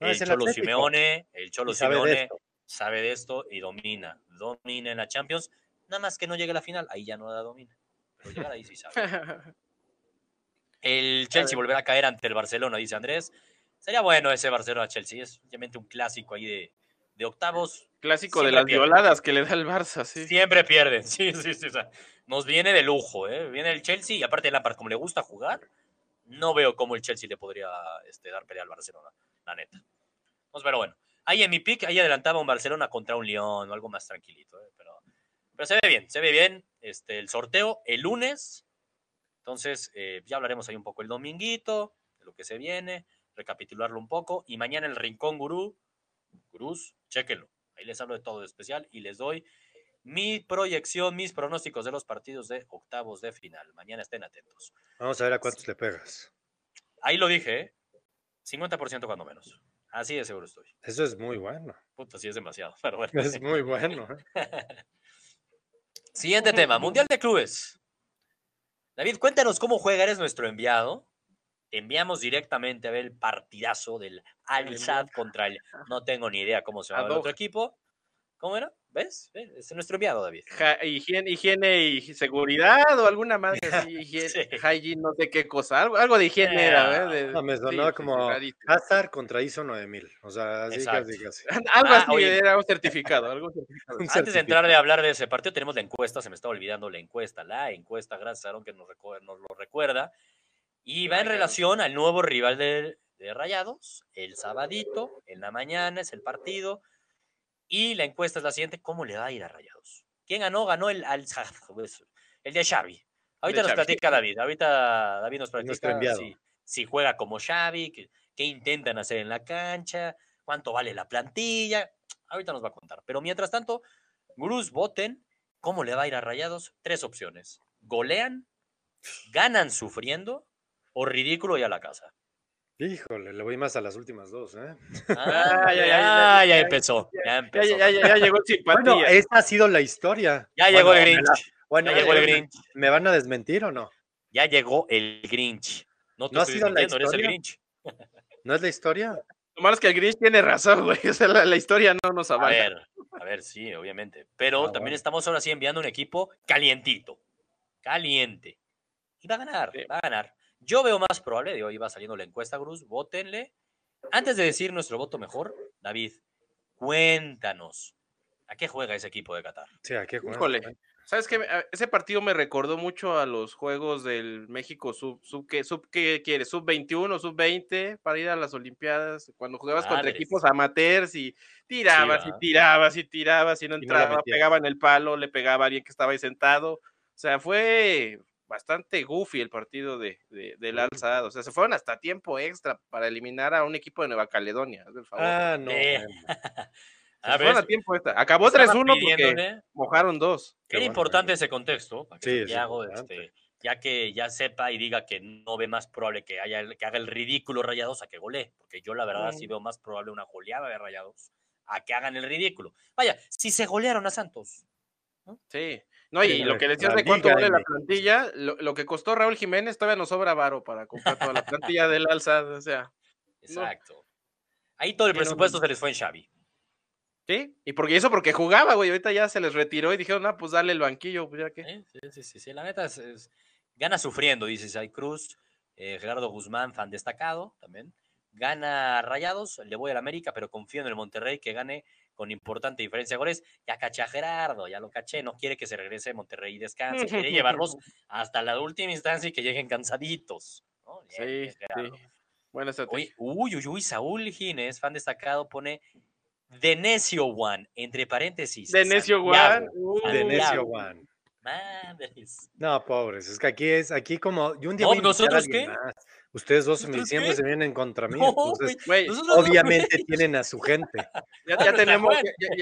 S3: No,
S1: el Cholo. Simeone, el Cholo
S3: sabe de
S1: Simeone
S3: esto.
S1: sabe de esto y domina. Domina en la Champions. Nada más que no llegue a la final, ahí ya no la domina. Pero llegar ahí sí sabe. El Chelsea volverá a caer ante el Barcelona, dice Andrés. Sería bueno ese Barcelona-Chelsea. Es obviamente un clásico ahí de, de octavos.
S2: Clásico de las
S1: pierde.
S2: violadas que le da el Barça, sí.
S1: Siempre pierden. Sí, sí, sí. o sea, nos viene de lujo, ¿eh? Viene el Chelsea y aparte Lampard, como le gusta jugar, no veo cómo el Chelsea le podría este, dar pelea al Barcelona, la neta. Pues, pero bueno, ahí en mi pick, ahí adelantaba un Barcelona contra un León o algo más tranquilito, ¿eh? Pero, pero se ve bien, se ve bien. Este, el sorteo el lunes. Entonces, eh, ya hablaremos ahí un poco el dominguito, de lo que se viene, recapitularlo un poco. Y mañana el Rincón Gurú, Gurús, chéquenlo. Ahí les hablo de todo de especial y les doy mi proyección, mis pronósticos de los partidos de octavos de final. Mañana estén atentos.
S3: Vamos a ver a cuántos le pegas.
S1: Ahí lo dije, ¿eh? 50% cuando menos. Así de seguro estoy.
S3: Eso es muy bueno.
S1: Puta, sí es demasiado. Pero bueno.
S3: Es muy bueno. ¿eh?
S1: Siguiente tema, Mundial de Clubes. David, cuéntanos cómo juega, eres nuestro enviado. Te enviamos directamente a ver el partidazo del Al Sadd contra el. No tengo ni idea cómo se llama el otro equipo. ¿Cómo era? ¿Ves? ¿Ves? Es nuestro enviado, David.
S2: Ja- higiene, higiene y seguridad o alguna madre así, higiene,
S1: Sí.
S2: hygiene, no sé qué cosa, algo, algo de higiene era, ¿eh? De-
S3: No, me sonaba
S2: sí,
S3: como. Hazard contra ISO 9000. O sea, así
S1: Exacto.
S3: casi, casi.
S2: algo
S1: Ah,
S2: así,
S1: oye.
S2: era un certificado, algo certificado.
S3: Un
S1: Antes de entrar de hablar de ese partido, tenemos la encuesta. Se me está olvidando la encuesta. La encuesta, gracias a Aaron que nos, recu- nos lo recuerda. Y va en relación al nuevo rival de, de Rayados. El sabadito, en la mañana, es el partido. Y la encuesta es la siguiente: ¿Cómo le va a ir a Rayados? ¿Quién ganó? Ganó el Al el de Xavi. Ahorita nos
S2: Xavi.
S1: platica David. Ahorita David nos platica si, si juega como Xavi, qué, intentan hacer en la cancha, cuánto vale la plantilla. Ahorita nos va a contar. Pero mientras tanto, voten. ¿Cómo le va a ir a Rayados? Tres opciones. ¿Golean? ¿Ganan sufriendo? ¿O ridículo y a la casa?
S3: Híjole, le voy más a las últimas dos, ¿eh?
S1: Ah,
S2: ya,
S1: ya,
S2: ya,
S1: ya,
S2: ya,
S1: ya
S2: ya,
S1: empezó. Ya
S2: Ya,
S1: empezó.
S2: ya, ya, ya llegó el simpatía.
S3: Bueno, esa ha sido la historia.
S1: Ya llegó el Grinch.
S3: Bueno,
S1: Ya llegó el
S3: ¿me-
S1: Grinch.
S3: ¿Me van a desmentir o no?
S1: Ya llegó el Grinch. No te
S3: ¿No ha sido la
S1: desmintiendo, eres el
S3: historia?
S1: Grinch.
S3: ¿No es la historia?
S2: Lo malo es que el Grinch tiene razón, güey. O sea, la, la historia no nos
S1: A
S2: avala.
S1: ver, a ver, sí, obviamente. Pero
S3: Ah,
S1: también
S3: bueno.
S1: estamos ahora sí enviando un equipo calientito. Caliente. Y va a ganar,
S2: Sí.
S1: va a ganar. Yo veo más probable, de hoy va saliendo la encuesta, Cruz, votenle. Antes de decir nuestro voto mejor, David, cuéntanos, ¿a qué juega ese equipo de Qatar?
S3: Sí, ¿a qué juega?
S2: Híjole. ¿Sabes qué? Ese partido me recordó mucho a los juegos del México sub, sub, ¿qué, sub ¿qué quieres? ¿Sub 21, sub 20 para ir a las Olimpiadas? Cuando jugabas contra equipos amateurs y tirabas y tirabas y tirabas y no
S3: Y no
S2: entraba,
S3: metías.
S2: pegaba en el palo, le pegaba a alguien que estaba ahí sentado. O sea, fue bastante goofy el partido de, de- del Al Sadd. O sea, se fueron hasta tiempo extra para eliminar a un equipo de Nueva Caledonia. hazme el favor.
S3: Ah, no.
S1: Eh,
S2: se
S1: A
S2: fueron
S1: ver,
S2: a tiempo extra. Acabó
S1: estaba
S2: 3-1 porque mojaron dos.
S3: Qué
S1: Era
S3: bueno,
S1: importante ese contexto, para que
S3: Sí,
S1: Santiago, este, ya que ya sepa y diga que no ve más probable que, haya, el- que haga el ridículo Rayados a que golee, porque yo la verdad sí veo más probable una goleada de Rayados a que hagan el ridículo. Vaya, si se golearon a Santos.
S2: Sí. No, y lo que decías de cuánto vale la plantilla, lo, lo que costó Raúl Jiménez todavía nos sobra varo para comprar toda la plantilla del alza, o sea,
S1: Exacto. Ahí todo el presupuesto
S2: no.
S1: se les fue en Xavi.
S2: ¿sí? Y porque eso porque jugaba, güey, ahorita ya se les retiró y dijeron, ah, pues dale el banquillo, pues ya que.
S1: Sí, sí, sí, sí, la neta es, es- gana sufriendo, dice Sai Cruz, eh, Gerardo Guzmán, fan destacado también. Gana Rayados, le voy al América, pero confío en el Monterrey que gane con importante diferencia de goles. Ya caché a Gerardo, ya lo caché, no quiere que se regrese a Monterrey y descanse, quiere llevarlos hasta la última instancia y que lleguen cansaditos. ¿no?
S2: Sí, sí.
S1: Gerardo.
S2: Buena estrategia.
S1: Oye, uy, uy, uy, Saúl Gines, fan destacado, pone De Necio One, entre paréntesis.
S2: De Necio. One. uh,
S3: De necio
S1: Santiago.
S3: One.
S1: Madres.
S3: No, pobres, es que aquí es, aquí como, y un día
S1: No, ¿nosotros qué?
S3: más. Ustedes dos me-
S1: ¿Nosotros
S3: siempre
S1: qué?
S3: se vienen contra mí,
S1: No,
S3: entonces
S1: no,
S3: obviamente tienen a su gente.
S2: ya, tenemos,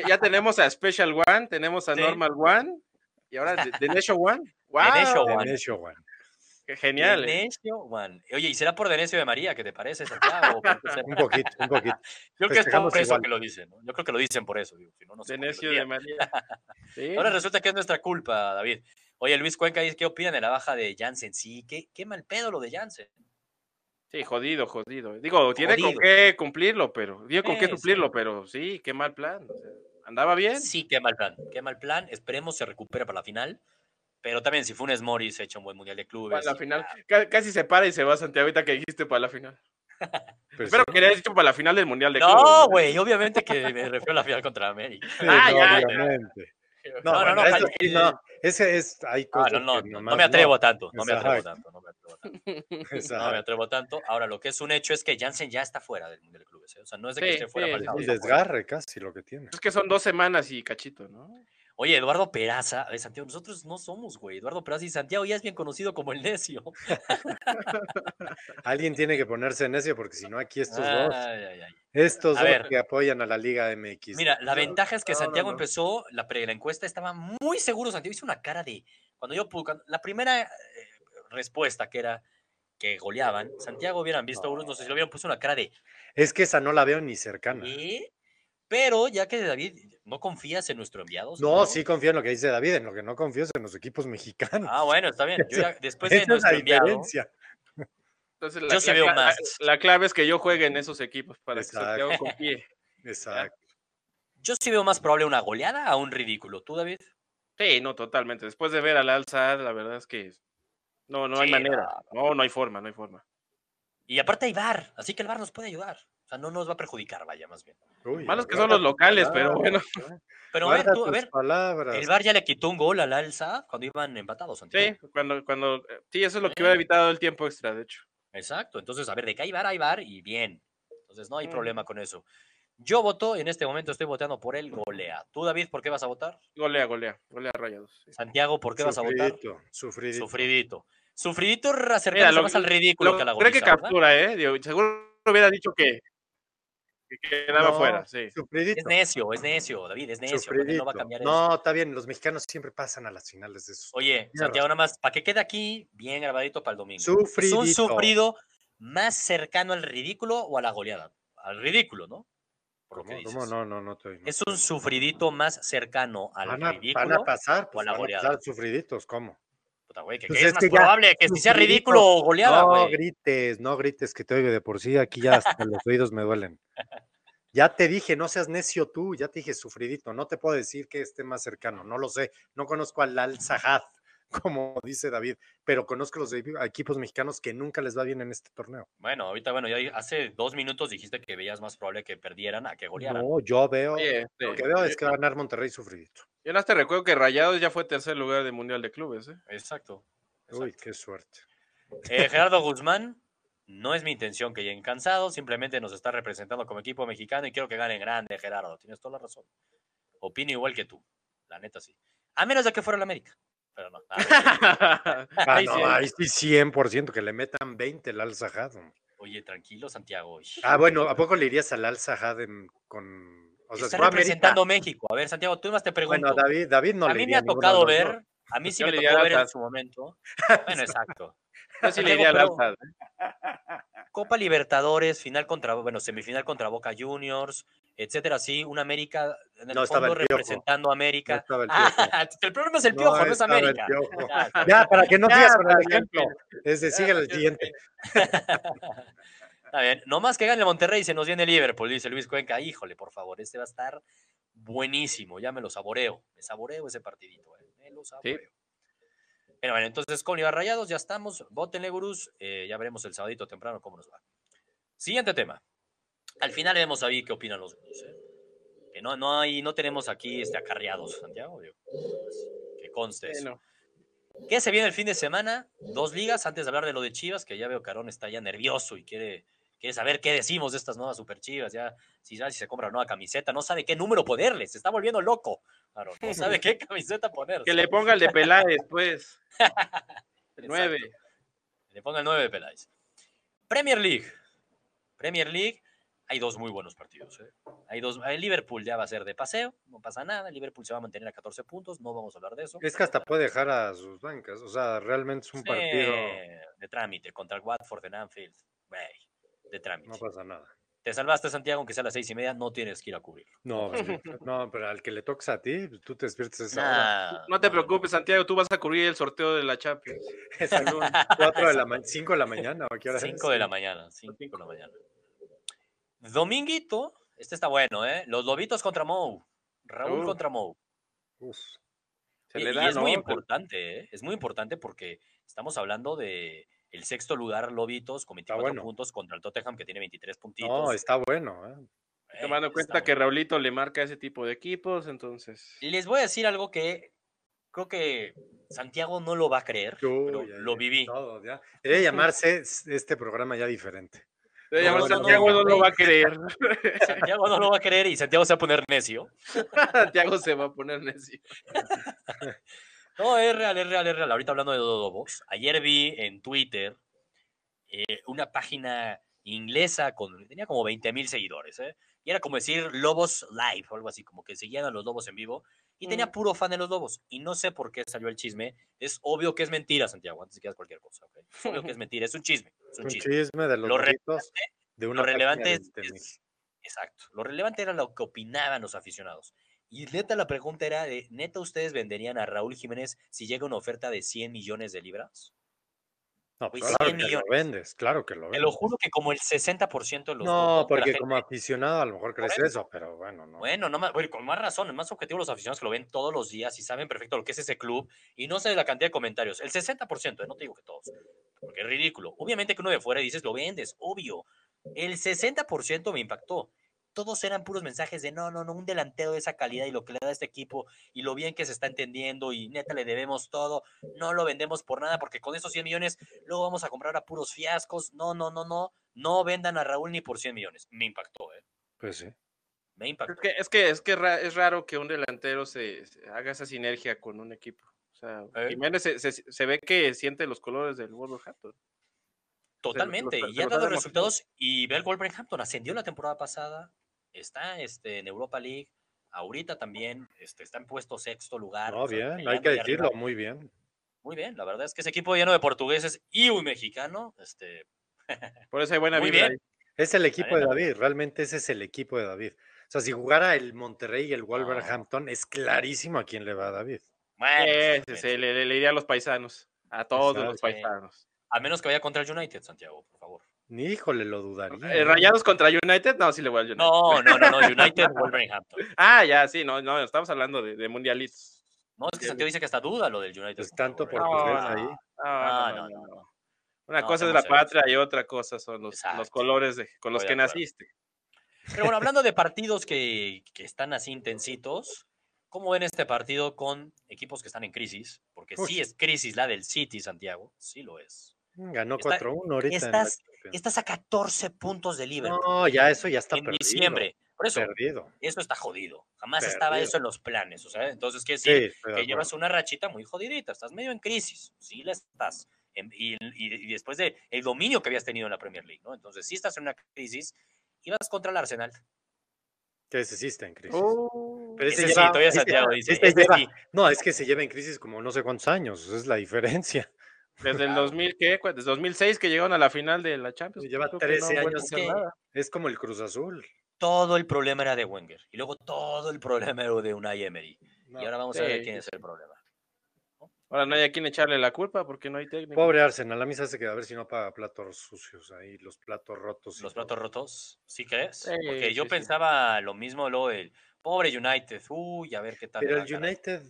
S2: ya, tenemos a Special One, tenemos a
S1: Sí.
S2: Normal One y ahora Necio One. ¡Wow!
S1: One.
S2: Qué genial. ¿eh?
S1: Denecio One. Oye, ¿y será por Denecio de María que te parece.
S3: Un poquito, un poquito.
S1: Yo creo que es por eso
S3: igual.
S1: que lo dicen, ¿no? Yo creo que lo dicen por eso, digo, si no, no sé
S2: De María. Sí.
S1: Ahora resulta que es nuestra culpa, David. Oye, Luis Cuenca dice, ¿qué opinan de la baja de Jansen? Sí, qué, qué mal pedo lo de Jansen.
S2: Sí, jodido, jodido. Digo, tiene con qué cumplirlo, pero. Digo, con qué
S1: Sí,
S2: cumplirlo,
S1: sí.
S2: pero sí, qué mal plan. andaba bien.
S1: Sí, qué mal plan, qué mal plan. Esperemos se recupere para la final. Pero también si Funes Mori se echa un buen mundial de clubes.
S2: Para la final.
S1: ya,
S2: Casi se para y se va Santiago ahorita que dijiste para la final.
S3: Pues
S2: Espero
S3: sí.
S2: que hayas dicho para la final del Mundial de Clubes.
S1: No, güey, obviamente que me refiero a la final contra América.
S3: Sí,
S2: Ah, ya.
S3: obviamente.
S1: No,
S3: No,
S1: no,
S3: bueno,
S1: no,
S3: eso
S1: ojalá-
S3: sí, no, ese es, hay
S1: Ah,
S3: cosas
S1: no, no, no,
S3: nomás
S1: no me atrevo tanto, no me atrevo tanto, no me atrevo tanto. No me atrevo tanto. Ahora, lo que es un hecho es que Jansen ya está fuera del Mundial de Clubes. ¿eh? O sea, no es de que
S2: Sí,
S1: esté fuera
S2: sí,
S1: para el
S2: sí,
S3: Un desgarre casi lo que tiene.
S2: Es que son dos semanas y cachito, ¿no?
S1: Oye, Eduardo Peraza, eh, Santiago, nosotros no somos, güey. Eduardo Peraza y Santiago ya es bien conocido como el necio.
S3: Alguien tiene que ponerse necio porque si no aquí estos dos,
S1: Ay, ay, ay.
S3: estos
S1: A
S3: dos
S1: ver.
S3: que apoyan a la Liga MX.
S1: Mira, la
S2: No,
S1: ventaja es que
S2: no,
S1: Santiago
S2: no.
S1: empezó, la, pre, la encuesta estaba muy seguro. Santiago hizo una cara de. Cuando yo. cuando- la primera eh, respuesta que era que goleaban, Santiago hubieran visto, no sé si lo hubieran puesto una cara de.
S3: Es que esa no la veo ni cercana.
S1: Pero ya que David, ¿no confías en nuestro enviado?
S3: No, sí confío en lo que dice David, en lo que no confío es en los equipos mexicanos.
S1: Ah, bueno, está bien. Yo ya- después de
S3: Esa es la
S1: nuestro enviado.
S3: diferencia.
S2: Entonces,
S1: Yo sí veo más.
S2: la clave es que yo juegue en esos equipos para
S3: Exacto.
S2: que Santiago confíe.
S3: Exacto.
S1: Yo sí veo más probable una goleada a un ridículo. ¿Tú, David?
S2: Sí, no, totalmente. Después de ver al alza, la verdad es que no, no hay manera. No, no hay forma, no hay forma.
S1: Y aparte hay VAR, así que el VAR nos puede ayudar. O sea, no nos va a perjudicar, vaya, más bien.
S3: Uy,
S2: Malos que son los locales, pero bueno.
S3: ¿eh?
S1: Pero a ver, tú, a ver,
S3: palabras.
S1: el VAR ya le quitó un gol al alza cuando iban empatados. Santiago.
S2: Sí, cuando, cuando, eh, sí, eso es lo que hubiera evitado el tiempo extra, de hecho.
S1: Exacto. Entonces, a ver, de que hay VAR, hay VAR y bien. Entonces, no hay
S2: Mm.
S1: problema con eso. Yo voto, en este momento estoy votando por el golea. ¿Tú, David, por qué vas a votar?
S2: Golea, golea, golea rayados. sí.
S1: Santiago, ¿por qué vas a votar?
S3: Sufridito, sufridito.
S1: Sufridito. Sufridito acercándose
S2: lo-
S1: más al ridículo
S2: Lo
S1: que a la
S2: creo que captura, ¿eh? Digo, seguro hubiera dicho que, que quedaba
S3: No,
S2: fuera, sí.
S3: Sufridito.
S1: Es necio, es necio, David, es necio. no va a cambiar eso.
S3: No, está bien, los mexicanos siempre pasan a las finales de eso.
S1: Oye, Santiago, nada más, para que quede aquí bien grabadito para el domingo. ¿Es un sufrido más cercano al ridículo o a la goleada? Al ridículo, ¿no? Por lo que
S3: ¿Cómo,
S1: dices.
S3: cómo? No, no, no estoy. no
S1: Es un sufridito más cercano al
S3: van, a,
S1: ridículo.
S3: van a pasar,
S1: o a
S3: pues
S1: la
S3: van a
S1: goleada?
S3: pasar sufriditos, ¿cómo?
S1: Puta, güey, que,
S3: Pues
S1: que es,
S3: es
S1: más
S3: que ya,
S1: probable que si sea ridículo o goleada,
S3: no grites, no grites que te oigo de por sí, aquí ya hasta los oídos me duelen. Ya te dije, no seas necio tú, ya te dije sufridito, no te puedo decir que esté más cercano, no lo sé, no conozco al Al Sahad, como dice David, pero conozco los equi- equipos mexicanos que nunca les va bien en este torneo.
S1: Bueno, ahorita, bueno, ya hace dos minutos dijiste que veías más probable que perdieran a que golearan.
S3: No, yo veo,
S2: Oye,
S3: lo
S2: sí,
S3: que veo es que va a ganar Monterrey sufridito.
S2: Yo más te recuerdo que Rayados ya fue tercer lugar del Mundial de Clubes, ¿eh?
S1: Exacto.
S3: Uy, qué suerte.
S1: Eh, Gerardo Guzmán, no es mi intención que lleguen cansados, simplemente nos está representando como equipo mexicano y quiero que ganen grande, Gerardo. Tienes toda la razón. Opino igual que tú, la neta sí. A menos de que fuera el América. Pero no. nada,
S3: Ah,
S2: Ahí
S3: no,
S2: sí.
S3: ahí sí 100% que le metan 20 el Al.
S1: Oye, tranquilo, Santiago.
S3: Ah, bueno, ¿a poco le irías al Al con... O sea,
S1: está
S3: si fue a América-
S1: representando México. A ver, Santiago, tú más te pregunto.
S3: Bueno, David, David no
S1: a
S3: le
S1: mí me ha tocado ver, a mí sí
S2: Yo
S1: me tocó ver en su momento. Bueno, exacto.
S2: Yo sí le
S1: Santiago,
S2: iría al. ¿eh?
S1: Copa Libertadores, final contra, bueno, semifinal contra Boca Juniors, etcétera, sí, un América en el
S3: No estaba
S1: fondo
S3: el
S1: representando a América.
S3: el
S1: Ah, problema es el piojo, no, es América. Ya,
S3: para que no
S2: para que-
S3: ejemplo. Es de, sigue el siguiente.
S1: Está bien. Nomás que gane el Monterrey y se nos viene Liverpool, dice Luis Cuenca. Híjole, por favor, este va a estar buenísimo. Ya me lo saboreo. Me saboreo ese partidito. eh, Me lo saboreo. Pero bueno, entonces con Ibar Rayados ya estamos. Votenle, gurús. eh, ya veremos el sabadito temprano cómo nos va. Siguiente tema. Al final vemos a ver qué opinan los gurús. eh. Que no, no, hay, no tenemos aquí este, acarreados, Santiago. Que conste eso.
S2: Bueno,
S1: ¿Qué se viene el fin de semana? Dos ligas, antes de hablar de lo de Chivas, que ya veo que Aarón está ya nervioso y quiere quiere saber qué decimos de estas nuevas super chivas, ya, si, ya, si se compra una nueva camiseta, no sabe qué número ponerle, se está volviendo loco. Claro, no sabe qué camiseta poner.
S2: Que le ponga el de Peláez, pues. 9.
S1: Le ponga el 9 de Peláez. Premier League. Premier League. Hay dos muy buenos partidos. ¿eh? Hay dos. El Liverpool ya va a ser de paseo, no pasa nada. El Liverpool se va a mantener a 14 puntos, no vamos a hablar de eso.
S3: Es que hasta puede dejar a sus bancas. O sea, realmente es un
S1: Sí,
S3: partido.
S1: de trámite contra el Watford en Anfield. Güey, de trámite.
S3: No pasa nada.
S1: Te salvaste, Santiago, aunque sea a las seis y media, no tienes que ir a cubrirlo.
S3: No, no, pero al que le toques a ti, tú te despiertes esa hora.
S2: No te preocupes, Santiago, tú vas a cubrir el sorteo de la Champions.
S3: Es a las 4 de la mañana, 5 de la mañana. ¿o a qué hora es?
S1: 5 de la mañana. 5 de la mañana. Dominguito, este está bueno, ¿eh? Los Lobitos contra Mou. Raúl
S2: Uh.
S1: contra Mou.
S3: Uf,
S2: Se
S1: Y,
S2: le
S1: y
S2: da,
S1: es
S2: ¿no?
S1: muy importante, ¿eh? Es muy importante porque estamos hablando de el sexto lugar Lobitos con 24
S3: bueno.
S1: puntos contra el Tottenham que tiene 23 puntitos.
S3: no, está bueno. ¿eh?
S1: Eh,
S2: Tomando en cuenta que Raulito le marca ese tipo de equipos, entonces.
S1: Les voy a decir algo que creo que Santiago no lo va a creer, pero
S3: Uy, ahí
S1: lo viví.
S3: todo, ya. Debería llamarse este programa ya diferente.
S2: Debe
S1: No,
S2: llamar
S1: no, no,
S2: Santiago no,
S1: no,
S2: lo va a creer.
S1: Santiago no lo va a creer y Santiago se va a poner necio.
S2: Santiago se va a poner necio.
S1: No, es real, es real, es real. Ahorita hablando de Dodobos, ayer vi en Twitter eh, una página inglesa con tenía como 20 mil seguidores, ¿eh? Y era como decir Lobos Live o algo así, como que seguían a los Lobos en vivo y tenía puro fan de los Lobos. Y no sé por qué salió el chisme. Es obvio que es mentira, Santiago, antes de que hagas cualquier cosa, ¿ok? Es obvio que es mentira, es un chisme. Es
S3: Es
S1: un
S3: un
S1: chisme.
S3: chisme de los
S1: Lo
S3: de una
S1: Lo relevante
S3: de
S1: es,
S3: 20,000.
S1: es- Exacto. Lo relevante era lo que opinaban los aficionados. Y neta, la pregunta era de, ¿neta ustedes venderían a Raúl Jiménez si llega una oferta de 100 millones de libras?
S3: No, pues claro
S1: 100
S3: que lo vendes, claro que lo
S1: Te
S3: vendes.
S1: lo juro que como el 60% de los...
S3: No, porque
S1: gente-
S3: como aficionado a lo mejor crees
S1: eso.
S3: eso, pero bueno, no.
S1: Bueno, no más, bueno, con más razón, es más objetivo los aficionados que lo ven todos los días y saben perfecto lo que es ese club y no sé la cantidad de comentarios. El 60%, eh, no te digo que todos, porque es ridículo. Obviamente que uno de fuera dices, lo vendes, obvio. El 60% me impactó. Todos eran puros mensajes de no, no, no, un delantero de esa calidad y lo que le da a este equipo y lo bien que se está entendiendo y neta le debemos todo, no lo vendemos por nada porque con esos 100 millones luego vamos a comprar a puros fiascos. No, no, no, no, no vendan a Raúl ni por 100 millones. Me impactó, ¿eh?
S3: Pues sí.
S1: Me impactó.
S2: Es que, es que, es, que ra- es raro que un delantero se, se haga esa sinergia con un equipo. O sea,
S1: ¿Eh?
S2: Jiménez se, se- se ve que siente los colores del Wolverhampton.
S1: Totalmente, y
S2: se
S1: ha
S2: los
S1: dado resultados. Y ve el Wolverhampton, ascendió la temporada pasada, está este, en Europa League, ahorita también este, está en puesto sexto lugar.
S3: No,
S1: o sea,
S3: bien, hay que
S1: arriba.
S3: decirlo, muy bien.
S1: Muy bien, la verdad es que ese equipo lleno de portugueses y un mexicano, este,
S2: Por eso hay buena
S1: Muy
S2: vibra
S1: bien.
S3: Es el equipo de. David, realmente ese es el equipo de David. O sea, si jugara el Monterrey y el Wolverhampton, es clarísimo a quién le va a David.
S1: bueno,
S2: Eh,
S1: pues,
S2: se le, le- iría a los paisanos. A todos los paisanos.
S1: a menos que vaya contra el United, Santiago, por favor.
S3: Ni híjole, lo dudaría.
S2: Eh, ¿Rayados contra United? No, sí le voy al United.
S1: No, no, no, no, United, Wolverhampton.
S2: Ah, ya, sí, no, no, estamos hablando de, de mundialitos.
S1: No, es que Santiago dice que hasta duda lo del United.
S3: Pues tanto portugués
S2: No,
S3: ahí.
S2: Ah,
S1: no,
S2: no,
S1: no,
S2: no,
S1: no.
S2: no. Una
S1: No,
S2: cosa es la patria y otra cosa son los, los colores de, con los que naciste.
S1: Pero bueno, hablando de partidos que, que están así intensitos, ¿cómo ven este partido con equipos que están en crisis? Porque sí es crisis la del City, Santiago, sí lo es.
S3: Ganó
S1: Está-
S3: 4-1 ahorita.
S1: estás-. Estás a 14 puntos de Liverpool
S3: No, ya eso ya está
S1: en
S3: perdido.
S1: diciembre. Por eso,
S3: Perdido.
S1: eso está jodido. Jamás estaba eso en los planes. O sea, entonces quiere decir que llevas una rachita muy jodidita. Estás medio en crisis. Sí la estás. En- y, después de el dominio que habías tenido en la Premier League, ¿no? Entonces sí estás en una crisis y vas contra el Arsenal.
S3: Que está en crisis.
S2: Oh.
S3: Pero
S1: Ese
S3: ese
S1: sí, todavía Santiago dice.
S3: este
S1: este
S3: lleva-
S1: sí.
S3: No, es que se lleva en crisis como no sé cuántos años. Esa es la diferencia.
S2: Desde el 2000, ¿qué? Desde 2006 que llegaron a la final de la Champions.
S3: Lleva
S2: creo que
S3: 13
S2: han vuelto a
S3: años
S2: nada.
S3: Es como el Cruz Azul.
S1: todo el problema era de Wenger y luego todo el problema era de Unai Emery.
S3: No,
S1: y ahora vamos a ver quién es el problema.
S2: Ahora no hay a quien echarle la culpa porque no hay técnico.
S3: Pobre Arsenal, a mí se hace que a ver si no paga platos sucios ahí, los platos rotos.
S1: Los
S3: todo.
S1: platos rotos, ¿sí crees?
S2: Sí,
S1: Porque yo
S2: sí,
S1: pensaba lo mismo luego del pobre United. Uy, a ver qué tal.
S3: Pero el. United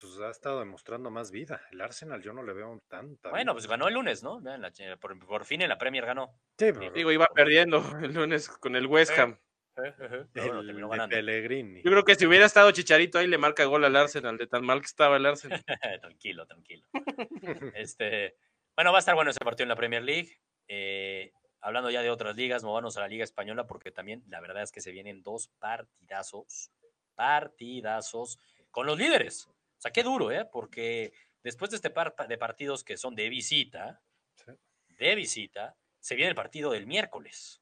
S3: pues, ha estado demostrando más vida. El Arsenal yo no le veo tanta.
S1: Bueno,
S3: vida.
S1: pues ganó el lunes, ¿no? Vean, la ch- por, por fin en la Premier ganó.
S3: Sí, pero
S2: Digo, iba perdiendo el lunes con el West Ham.
S1: Pero bueno,
S3: el
S1: terminó
S3: de
S1: ganando.
S3: Pellegrini.
S2: Yo creo que si hubiera estado Chicharito ahí le marca gol al Arsenal, de tan mal que estaba el Arsenal.
S1: tranquilo, tranquilo. Este, bueno, va a estar bueno ese partido en la Premier League. Eh, hablando ya de otras ligas, movámonos a la Liga Española porque también la verdad es que se vienen dos partidazos, partidazos con los líderes. O sea, qué duro, ¿eh? Porque después de este par de partidos que son de visita,
S3: Sí.
S1: de visita, se viene el partido del miércoles.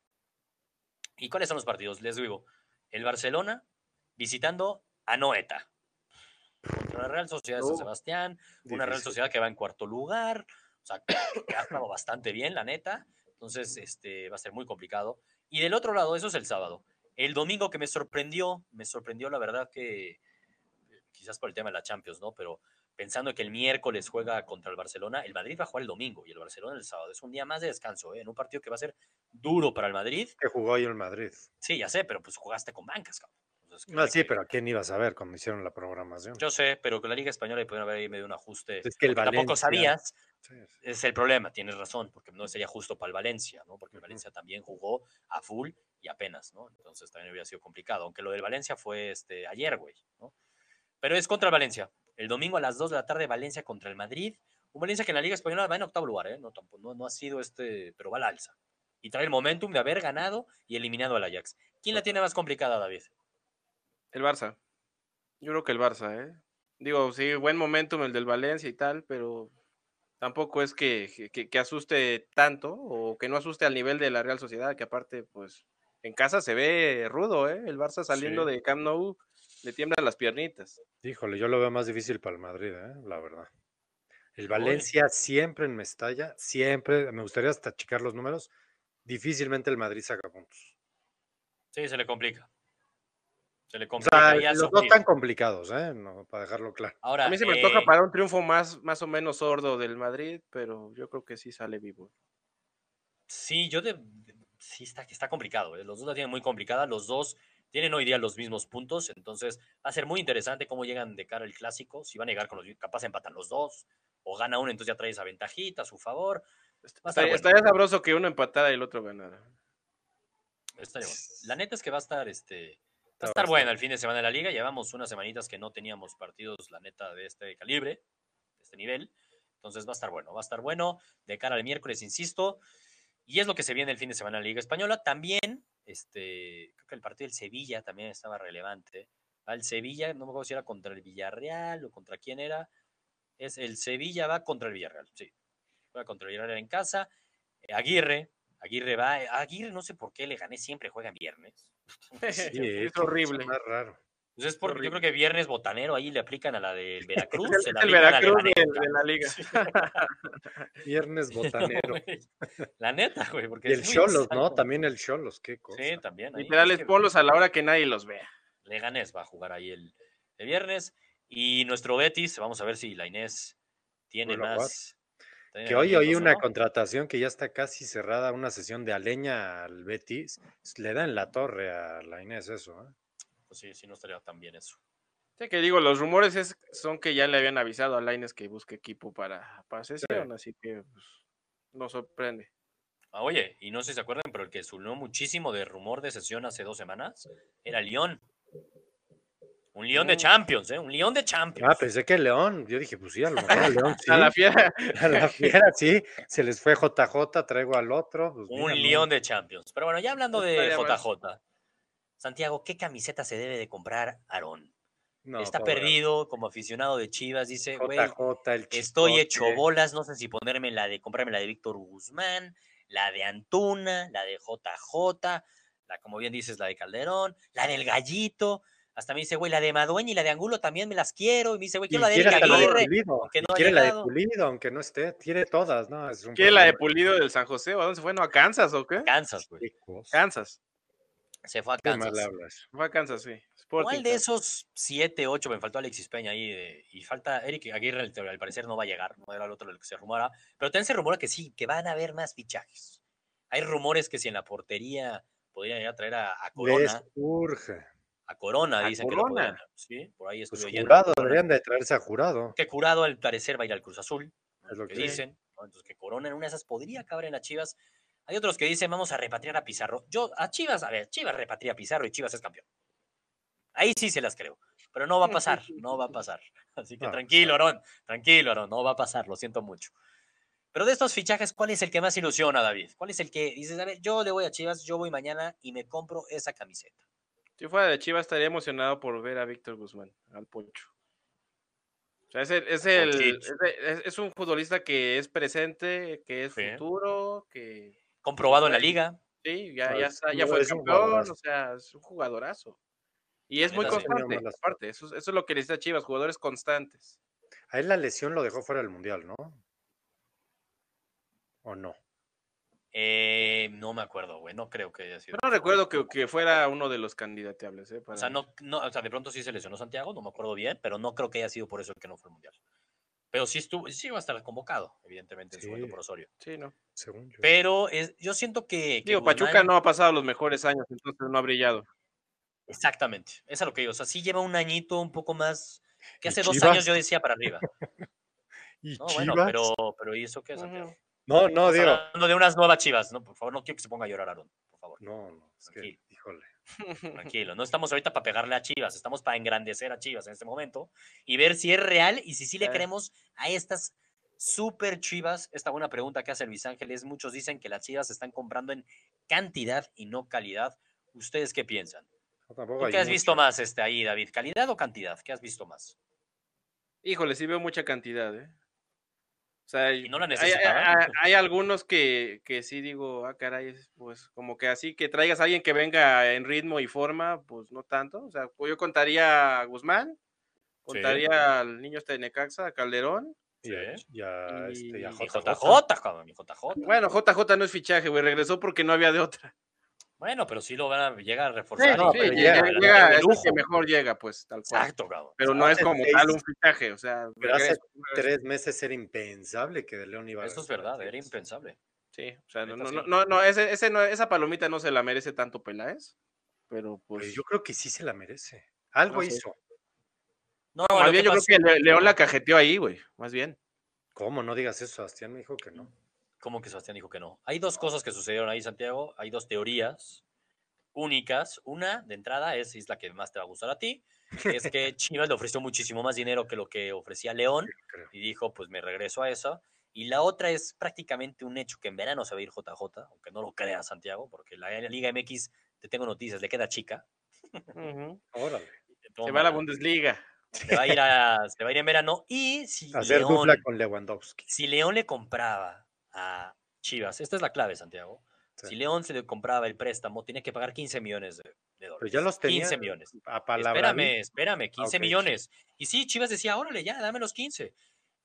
S1: ¿Y cuáles son los partidos? Les digo, el Barcelona visitando a Noeta. Contra la Real Sociedad de San Sebastián, una Real. Sociedad que va en cuarto lugar, o sea, que ha estado bastante bien, la neta. Entonces, este, va a ser muy complicado. Y del otro lado, eso es el sábado. El domingo que me sorprendió, me sorprendió la verdad que, quizás por el tema de la Champions, ¿no? Pero pensando que el miércoles juega contra el Barcelona, el Madrid va a jugar el domingo y el Barcelona el sábado. Es un día más de descanso, ¿eh? En un partido que va a ser duro para el Madrid.
S3: Que jugó hoy el Madrid.
S1: Sí, ya sé, pero pues jugaste con bancas, cabrón. Entonces,
S3: No, sí,
S1: que-
S3: pero ¿a quién ibas a ver cuando hicieron la programación?
S1: Yo sé, pero con la Liga Española pudieron haber ahí medio un ajuste.
S3: Es que el
S1: porque tampoco
S3: Valencia-
S1: sabías
S3: Sí, sí.
S1: es el problema, tienes razón, porque no sería justo para el Valencia, ¿no? Porque el. Valencia también jugó a full y apenas, ¿no? Entonces también hubiera sido complicado, aunque lo del Valencia fue este, ayer, güey, ¿no? Pero es contra el Valencia. El domingo a las 2 de la tarde, Valencia contra el Madrid. Un Valencia que en la Liga Española va en octavo lugar, ¿eh? No, tampoco, no, no ha sido este, pero va al alza. Y trae el momentum de haber ganado y eliminado al Ajax. ¿Quién la tiene más complicada, David?
S2: El Barça. Yo creo que el Barça, ¿eh? Digo, sí, buen momentum el del Valencia y tal, pero tampoco es que, que- que asuste tanto o que no asuste al nivel de la Real Sociedad, que aparte, pues, en casa se ve rudo, ¿eh? El Barça saliendo
S3: Sí.
S2: de Camp Nou le tiemblan las piernitas.
S3: Híjole, yo lo veo más difícil para el Madrid, ¿eh? la verdad. El. Valencia siempre en Mestalla, siempre, me gustaría hasta checar los números, difícilmente el Madrid saca puntos.
S1: Sí, se le complica. Se le
S3: O
S1: complica.
S3: sea, los dos tan complicados, ¿eh? No, para dejarlo claro.
S1: Ahora,
S2: A mí se me
S1: eh,
S2: antoja para un triunfo más, más o menos sordo del Madrid, pero yo creo que sí sale vivo.
S1: Sí, yo de, de- sí está, está complicado. ¿eh? Los dos la tienen muy complicada. Los dos tienen hoy día los mismos puntos. Entonces va a ser muy interesante cómo llegan de cara al clásico. Si van a llegar con los capaz empatan los dos. O gana uno, entonces ya trae esa ventajita a su favor. Va a estar
S2: Estaría,
S1: bueno.
S2: estaría sabroso que uno empatara y el otro ganara.
S1: Estaría bueno. La neta es que va a estar este. Va a estar buena el fin de semana de la liga. Llevamos unas semanitas que no teníamos partidos, la neta, de este calibre, de este nivel. Entonces va a estar bueno, va a estar bueno. De cara al miércoles, insisto. Y es lo que se viene el fin de semana en la Liga Española. También, este, creo que el partido del Sevilla también estaba relevante. Va el Sevilla, no me acuerdo si era contra el Villarreal o contra quién era. Es el Sevilla va contra el Villarreal, sí. Juega contra el Villarreal en casa. Aguirre, Aguirre va. Aguirre no sé por qué le gané, siempre juega en viernes.
S3: Sí,
S2: es horrible.
S3: cosa Más raro.
S1: Pues es porque yo creo que viernes botanero ahí le aplican a la del Veracruz. Se
S2: el,
S1: la
S2: Veracruz de, la liga.
S3: Viernes botanero.
S1: La neta, güey. Porque
S3: Y el Cholos, ¿no? También el Cholos, qué cosa.
S1: Sí, también. ahí.
S2: Literal,
S1: Es que
S2: ponlos a la hora que nadie los vea.
S1: Leganés va a jugar ahí el, el viernes. Y nuestro Betis, vamos a ver si la Inés tiene más. tiene
S3: Que hoy oí una
S1: no.
S3: contratación que ya está casi cerrada, una sesión de Aleña al Betis. Le da en la torre a la Inés eso, ¿eh?
S1: Pues sí, sí, no estaría tan bien eso.
S2: Sí, que digo, los rumores es- son que ya le habían avisado a Laines que busque equipo para, para sesión, así que pues, no sorprende.
S1: Ah, oye, y no sé si se acuerdan, pero el que sonó muchísimo de rumor de sesión hace dos semanas era León. Un León de
S2: Mm.
S1: Champions, ¿eh? Un León de Champions.
S3: Ah, pensé que León. Yo dije, pues sí, a lo mejor el León sí.
S2: A la fiera.
S3: A la fiera, sí. Se les fue JJ, traigo al otro. pues
S1: Un. León de Champions. Pero bueno, ya hablando de. JJ. Santiago, ¿qué camiseta se debe de comprar Aarón?
S3: No,
S1: Está
S3: pobre.
S1: perdido como aficionado de Chivas. Dice, güey, estoy hecho bolas. No sé si ponerme la de comprarme la de Víctor Guzmán, la de Antuna, la de JJ, la, como bien dices, la de Calderón, la del Gallito. Hasta me dice, güey, la de Madueña y la de Angulo también me las quiero. Y me dice, güey, quiero la de
S3: quiere
S1: Eric
S3: hasta la de
S1: Aguirre.
S3: Pulido.
S1: aunque
S3: y
S1: no ha
S3: quiere la de. Pulido, aunque no esté. Quiere todas, ¿no? Es un
S2: ¿Qué la de. Pulido del San José? ¿O a dónde se fue? ¿No a Kansas o qué?
S1: Kansas, güey.
S2: Kansas.
S1: Se fue a Kansas.
S3: hablas.
S2: Fue a Kansas, sí. Sporting
S1: ¿Cuál de esos siete, ocho? Me faltó Alexis Peña ahí de- y falta Eric Aguirre, al, parecer no va a llegar, no era el otro lo que se rumora, pero también se rumora que sí, que van a haber más fichajes. Hay rumores que si en la portería podrían ir a traer a, a Corona, a Corona
S2: ¿A
S1: dicen que lo
S2: Corona?
S1: podrían, sí, por ahí
S3: Pues
S1: estuve oyendo.
S3: jurado,
S1: Corona,
S3: deberían de traerse a jurado.
S1: Que Curado al parecer va a ir al Cruz Azul,
S3: Es lo
S1: que
S3: que
S1: dicen, ¿no? entonces que Corona en una de esas podría acabar en las Chivas. Hay otros que dicen vamos a repatriar a Pizarro. Yo, a Chivas, a ver, Chivas repatria a Pizarro y Chivas es campeón. Ahí sí se las creo, pero no va a pasar, no va a pasar. Así que
S3: No,
S1: tranquilo, Aarón, tranquilo, Aarón, no va a pasar, lo siento mucho. Pero de estos fichajes, ¿cuál es el que más ilusiona, David? ¿Cuál es el que dices, a ver, yo le voy a Chivas, yo voy mañana y me compro esa camiseta?
S2: Si fuera de Chivas estaría emocionado por ver a Víctor Guzmán, al Poncho. O sea, es, el, es, el,
S1: Ponchito.
S2: es, es- es un futbolista que es presente, que es
S1: Sí.
S2: futuro, que
S1: Comprobado en la liga.
S2: sí, ya, ya, ya fue campeón, o sea, es un jugadorazo. Y es muy constante, aparte, eso, es- eso es lo que necesita Chivas, jugadores constantes.
S3: A él la lesión lo dejó fuera del mundial, ¿no? ¿O no?
S1: Eh, no me acuerdo, güey. No creo que haya sido.
S2: No recuerdo que, que fuera uno de los candidateables, ¿eh?
S1: O sea, no, no, o sea, de pronto sí se lesionó Santiago, no me acuerdo bien, pero no creo que haya sido por eso que no fue al mundial. Pero sí estuvo, sí va a estar convocado, evidentemente, en su momento por Osorio.
S2: Sí, no.
S3: Según yo.
S1: Pero es, yo siento que. que
S2: Digo, Pachuca no ha pasado los mejores años, entonces no ha brillado.
S1: Exactamente, eso es lo que digo. O sea, sí lleva un añito un poco más. Que
S3: ¿Y
S1: hace dos años yo decía para arriba.
S3: ¿Y
S1: No, bueno, pero, pero ¿y eso qué, Santiago?
S2: Ujú.
S3: No, no, digo.
S1: hablando de unas nuevas chivas, ¿no? Por favor, no quiero que se ponga a llorar, Aaron. Por favor,
S3: No, no, es que, híjole.
S1: Tranquilo. No estamos ahorita para pegarle a Chivas, estamos para engrandecer a Chivas en este momento y ver si es real y si sí le creemos a estas super Chivas. Esta buena pregunta que hace Luis Ángeles. Muchos dicen que las Chivas se están comprando en cantidad y no calidad. ¿Ustedes qué piensan?
S3: No, tampoco
S1: ¿Tú
S3: hay
S1: qué has visto más este, ahí, David? ¿Calidad o cantidad? ¿Qué has visto más?
S2: Híjole, sí veo mucha cantidad, ¿eh? O sea,
S1: ¿Y no la
S2: hay- hay, algunos que, que sí digo, ah, caray, pues como que así que traigas a alguien que venga en ritmo y forma, pues no tanto. O sea, pues yo contaría a Guzmán, contaría al niño este de Necaxa, a Calderón.
S3: Y a,
S1: Sí.
S3: y a, este, y a
S2: Y
S1: Mi
S3: JJ.
S1: JJ, cabrón, JJ.
S2: Bueno, JJ no es fichaje, güey, regresó porque no había de otra.
S1: Bueno, pero sí lo van a llegar a reforzar.
S3: no,
S1: y-
S3: pero
S2: Sí,
S3: llega,
S2: llega, llega, es que mejor llega, pues, tal cual.
S1: Exacto, cabrón.
S2: Pero no es como
S3: seis-
S2: tal un fichaje, o sea,
S3: Pero hace tres meses era impensable que De León iba a
S1: Esto es verdad, era impensable.
S2: Sí, o sea, no, no,
S1: sí.
S2: no, no, no, ese, ese no, esa palomita no se la merece tanto Peláez, pero
S3: Pero
S2: pues...
S3: yo creo que sí se la merece. Algo
S2: No sé.
S3: hizo.
S1: No,
S2: más bien yo
S1: pasó-
S2: creo que Le- León la cajeteó ahí, güey, más bien.
S3: ¿Cómo? No digas eso, Sebastián me dijo que no.
S1: ¿Cómo que Sebastián dijo que no? Hay dos cosas que sucedieron ahí, Santiago. Hay dos teorías únicas. Una, de entrada, es, es la que más te va a gustar a ti. Es que Chivas le ofreció muchísimo más dinero que lo que ofrecía León y dijo, pues me regreso a eso. Y la otra es prácticamente un hecho que en verano se va a ir JJ, aunque no lo crea Santiago, porque la Liga MX, te tengo noticias, le queda chica.
S2: Ujú.
S3: Órale.
S2: Se va a la Bundesliga.
S1: Se va a ir, a, se va a ir en verano. Y si
S3: Hacer
S1: León,
S3: dupla con Lewandowski.
S1: si León le compraba a Chivas, esta es la clave, Santiago.
S3: Sí.
S1: Si León se le compraba el préstamo, tiene que pagar 15 millones de, de dólares.
S3: Pero ya los tenía
S1: 15 millones.
S3: a palabra.
S1: Espérame, espérame, 15
S3: ok.
S1: millones. Y sí, Chivas decía, órale, ya, dame los 15.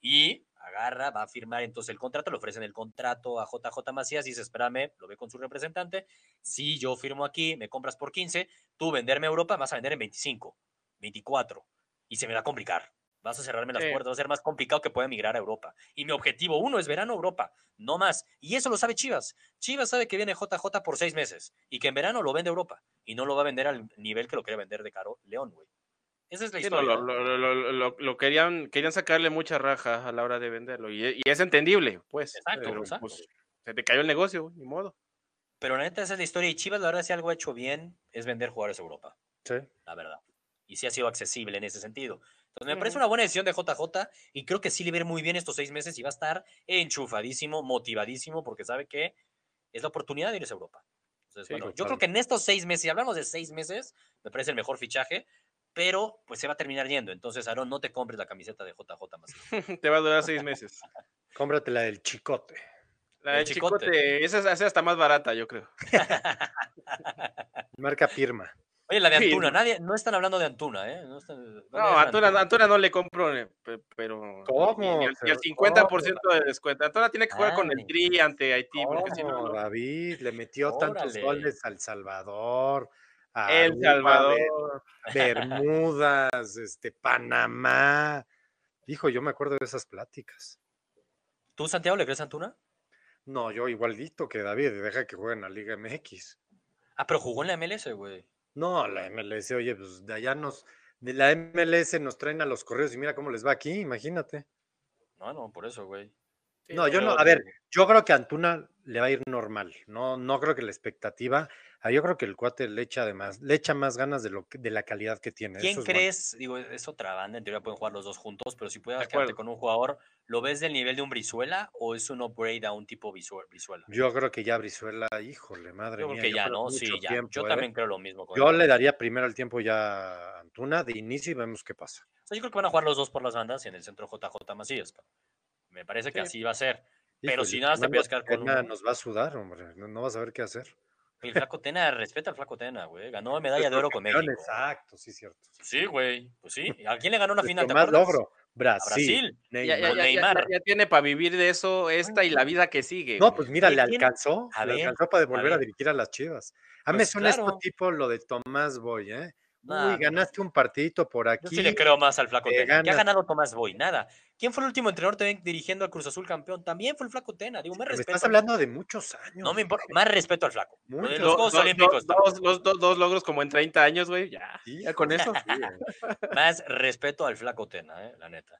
S1: Y agarra, va a firmar entonces el contrato, le ofrecen el contrato a JJ Macías y dice, espérame, lo ve con su representante. Si yo firmo aquí, me compras por 15, tú venderme a Europa, vas a vender en 25, 24. Y se me va a complicar. Vas a cerrarme las
S2: Sí.
S1: puertas, va a ser más complicado que pueda emigrar a Europa. Y mi objetivo uno es verano Europa, no más. Y eso lo sabe Chivas. Chivas sabe que viene JJ por seis meses y que en verano lo vende Europa y no lo va a vender al nivel que lo quiere vender de caro León, güey. Esa es la
S2: Sí, no,
S1: historia.
S2: lo, lo- lo- querían, querían sacarle mucha raja a la hora de venderlo. Y, y es entendible, pues.
S1: Exacto,
S2: pero,
S1: exacto.
S2: pues, se te cayó el negocio, ni modo.
S1: Pero la neta, esa es la historia. Y Chivas, la verdad, si algo ha hecho bien es vender jugadores a Europa,
S3: Sí.
S1: la verdad. Y sí ha sido accesible en ese sentido. Entonces, me parece una buena decisión de JJ y creo que sí le va a ir muy bien estos seis meses y va a estar enchufadísimo, motivadísimo, porque sabe que es la oportunidad de irse a Europa. Entonces,
S2: Sí,
S1: bueno, yo creo que en estos seis meses, si hablamos de seis meses, me parece el mejor fichaje, pero pues se va a terminar yendo. Entonces, Aaron, no te compres la camiseta de JJ Macías.
S2: te va a durar seis meses.
S3: Cómprate la del chicote.
S2: La
S1: El
S2: del
S1: chicote.
S2: chicote, esa es hasta más barata, yo creo.
S3: Marca Pirma.
S1: Oye, la de Antuna, nadie, no están hablando de Antuna, ¿eh? No, están- ¿dónde
S2: No,
S1: dejan
S2: Antuna, Antuna no le compro, eh, pe- pero.
S3: ¿Cómo? Pero
S2: al 50% de descuento. Antuna tiene que jugar con el. Tri ante Haití, porque si no.
S3: ¿Cómo,
S2: no.
S3: David? Le metió tantos goles al Salvador. a
S2: El Salvador.
S3: Ber- Bermudas, este, Panamá. Hijo, yo me acuerdo de esas pláticas.
S1: ¿Tú, Santiago, le crees a Antuna?
S3: No, yo igualito que David, deja que jueguen a Liga MX.
S1: Ah, pero jugó en la MLS, güey.
S3: No, la MLS, oye, pues de allá nos, de la MLS nos traen a los correos y mira cómo les va aquí, imagínate.
S1: No, no, por eso, güey.
S2: Sí,
S3: No, yo no, a ver, yo creo que a Antuna le va a ir normal. No, no creo que la expectativa, Ah, yo creo que el cuate le echa además, le echa más ganas de lo que- de la calidad que tiene.
S1: ¿Quién
S3: eso es bueno.
S1: crees? Digo, es otra banda, en teoría pueden jugar los dos juntos, pero si puedes
S2: De
S1: quedarte con un jugador, ¿lo ves del nivel de un Brizuela o es un upgrade a un tipo Brizu- Brizuela?
S3: Yo creo que ya Brizuela, híjole, madre
S1: Yo
S3: mía.
S1: creo que ya,
S3: creo
S1: ¿no? Sí,
S3: mucho
S1: ya.
S3: tiempo,
S1: yo
S3: ¿eh?
S1: también creo lo mismo. Con
S3: Yo
S1: él.
S3: le daría primero el tiempo ya a Antuna de inicio y vemos qué pasa.
S1: O sea, yo creo que van a jugar los dos por las bandas y en el centro JJ Macías. Me parece que
S2: Sí.
S1: así va a ser. Pero
S3: Híjole,
S1: si nada te puedes quedar con uno.
S3: nos va a sudar, hombre. No, no vas a ver qué hacer.
S1: El Flaco Tena, respeta al Flaco Tena, güey. Ganó medalla de oro con México.
S3: Exacto, sí, cierto.
S1: Sí, güey. Pues sí. ¿A quién le ganó una final?
S3: Nuestro
S1: ¿Te
S3: más logro, Brasil.
S1: Brasil.
S2: Ya,
S3: Neymar.
S2: ya, tiene para vivir de eso esta y la vida que sigue.
S3: No, pues mira,
S1: ¿Qué
S3: le alcanzó,
S1: A
S3: le
S1: ver,
S3: alcanzó para volver a, dirigir a las Chivas. A mí me
S1: Pues
S3: suena
S1: claro.
S3: esto tipo lo de Tomás Boy, ¿eh?
S1: Nah,
S3: Uy, ganaste un partidito por
S1: Yo
S3: aquí.
S1: sí le creo más al Flaco
S3: te
S1: Tena. ¿Qué ha ganado Tomás Boy? Nada. ¿Quién fue el último entrenador también dirigiendo a Cruz Azul campeón? También fue el Flaco Tena. Digo, me respeto.
S3: estás hablando de muchos años.
S1: No me importa. Más respeto al Flaco.
S3: Muchos.
S1: los Juegos
S2: do-
S1: Olímpicos.
S2: do- dos, dos logros como en 30 años, güey. Ya,
S3: Sí,
S2: ya con eso.
S3: sí.
S1: Más respeto al Flaco Tena, eh, la neta.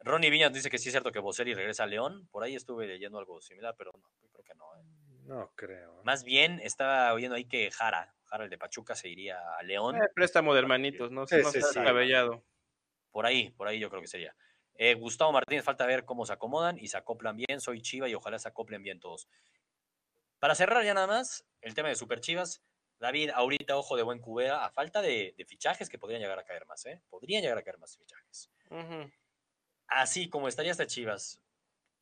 S1: Ronnie Viñas dice que sí es cierto que Boselli regresa a León. Por ahí estuve leyendo algo similar, pero no, yo creo que no. eh.
S3: No creo. ¿eh?
S1: Más bien estaba oyendo ahí que Jara, Jara el de Pachuca, se iría a León.
S2: Eh, préstamo de hermanitos, no,
S3: Sí,
S2: no
S3: sí, sí.
S1: Por ahí, por ahí yo creo que sería. Eh, Gustavo Martínez, falta ver cómo se acomodan y se acoplan bien. Soy Chiva y ojalá se acoplen bien todos. Para cerrar ya nada más, el tema de Super Chivas. David, ahorita ojo de buen cubera, a falta de, de fichajes que podrían llegar a caer más, ¿eh? Podrían llegar a caer más fichajes. Así como estaría esta Chivas,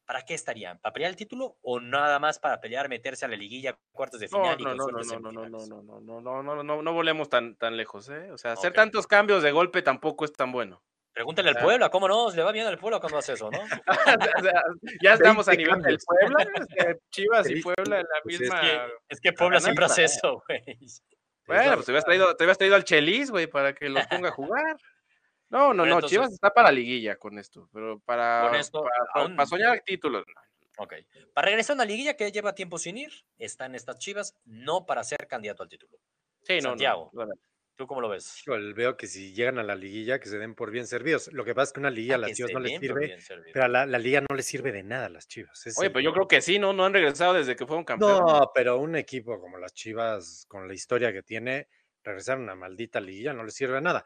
S1: ¿para qué estarían? ¿Para pelear el título o nada más para pelear, meterse a la liguilla, cuartos de
S2: No,
S1: final y
S2: no, no, no, no, no, no, no, no, no, no, no, no, no, no volemos tan, tan lejos, ¿eh? O sea, hacer
S1: Ok.
S2: tantos cambios de golpe tampoco es tan bueno.
S1: Pregúntale al. Puebla, ¿cómo no? ¿Le va bien al Puebla cuando hace eso, no?
S2: O sea, ya estamos a
S3: 20
S2: nivel del. Puebla, Chivas y. Puebla en la
S3: Pues es
S2: misma.
S1: Es que, es que Puebla siempre hace eso, güey.
S2: Bueno, pues te habías traído, te habías traído al Chelis, güey, para que los ponga a jugar. No, no, no, Chivas está para liguilla con esto, pero para,
S1: Con esto,
S2: para,
S1: aún-
S2: para soñar títulos. no.
S1: Ok. Para regresar a una liguilla que lleva tiempo sin ir, están estas Chivas, no para ser candidato al título.
S2: Sí, no,
S1: Santiago.
S2: no. verdad.
S1: ¿Tú cómo lo ves?
S3: Híjole, veo que si llegan a la liguilla, que se den por bien servidos. Lo que pasa es que una liguilla
S1: Ah,
S3: a las chivas no les sirve, pero a la, la liga no les sirve de nada a las chivas. es
S2: Oye,
S3: el
S2: pero yo creo que sí, ¿no? No han regresado desde que fueron campeones.
S3: No, pero un equipo como las chivas, con la historia que tiene, regresar a una maldita liguilla no les sirve de nada.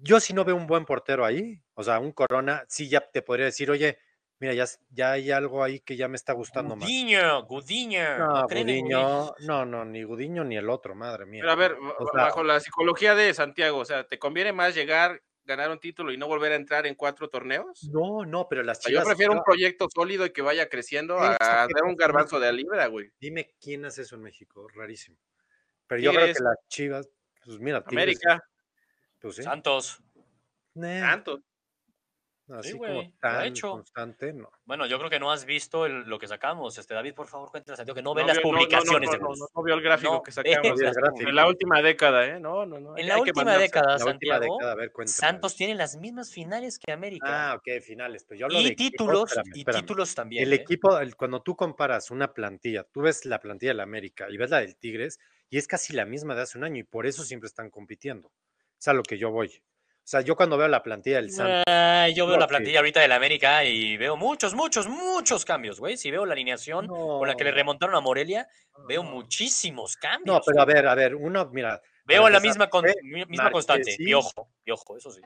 S3: Yo si no veo un buen portero ahí, o sea, un Corona, sí ya te podría decir, oye, mira, ya, ya hay algo ahí que ya me está gustando más.
S1: Gudiño, Gudiño.
S3: No,
S1: ¿no creen en Gudiño?
S3: No, no, ni Gudiño ni el otro, madre mía.
S2: Pero a ver,
S3: O
S2: ba-
S3: sea,
S2: bajo la psicología de Santiago, o sea, ¿te conviene más llegar, ganar un título y no volver a entrar en cuatro torneos?
S3: No, no, pero las
S2: sea, yo
S3: chivas.
S2: prefiero un proyecto sólido y que vaya creciendo a
S3: ¿qué
S2: dar un garbanzo de libra, güey.
S3: Dime quién hace eso en México, rarísimo. Pero yo creo que las chivas, pues mira,
S2: América,
S3: pues sí.
S1: Santos.
S3: Nah,
S2: Santos.
S3: así
S1: güey, lo
S3: como tan
S1: hecho.
S3: constante, no.
S1: Bueno, yo creo que no has visto el- lo que sacamos. Este, David, por favor, Santiago que no ve
S2: No
S1: las
S2: no, no,
S1: publicaciones
S2: no,
S1: de
S2: no, no, no vio el gráfico
S1: No
S2: que
S1: ve.
S2: sacamos.
S3: Gráfico.
S2: En la última década, ¿eh? No, no, no.
S1: En la última década,
S3: La última.
S1: Santos tiene las mismas finales que América.
S3: Ah, ok, finales. Pero yo hablo
S1: y
S3: de
S1: títulos,
S3: espérame,
S1: y
S3: espérame.
S1: títulos también.
S3: El
S1: ¿eh?
S3: equipo, el- cuando tú comparas una plantilla, tú ves la plantilla del América y ves la del Tigres, y es casi la misma de hace un año, y por eso siempre están compitiendo. Es a lo que yo voy. O sea, yo cuando veo la plantilla del Santos,
S1: Ah, yo veo
S3: No,
S1: la
S3: sí.
S1: plantilla ahorita del América y veo muchos, muchos, muchos cambios, güey. Si veo la alineación con la que le remontaron a Morelia, veo
S3: no.
S1: muchísimos cambios.
S3: No, pero a ver, a ver, uno, mira,
S1: Veo
S3: para
S1: la misma, con- misma constante. Piojo, piojo, eso sí.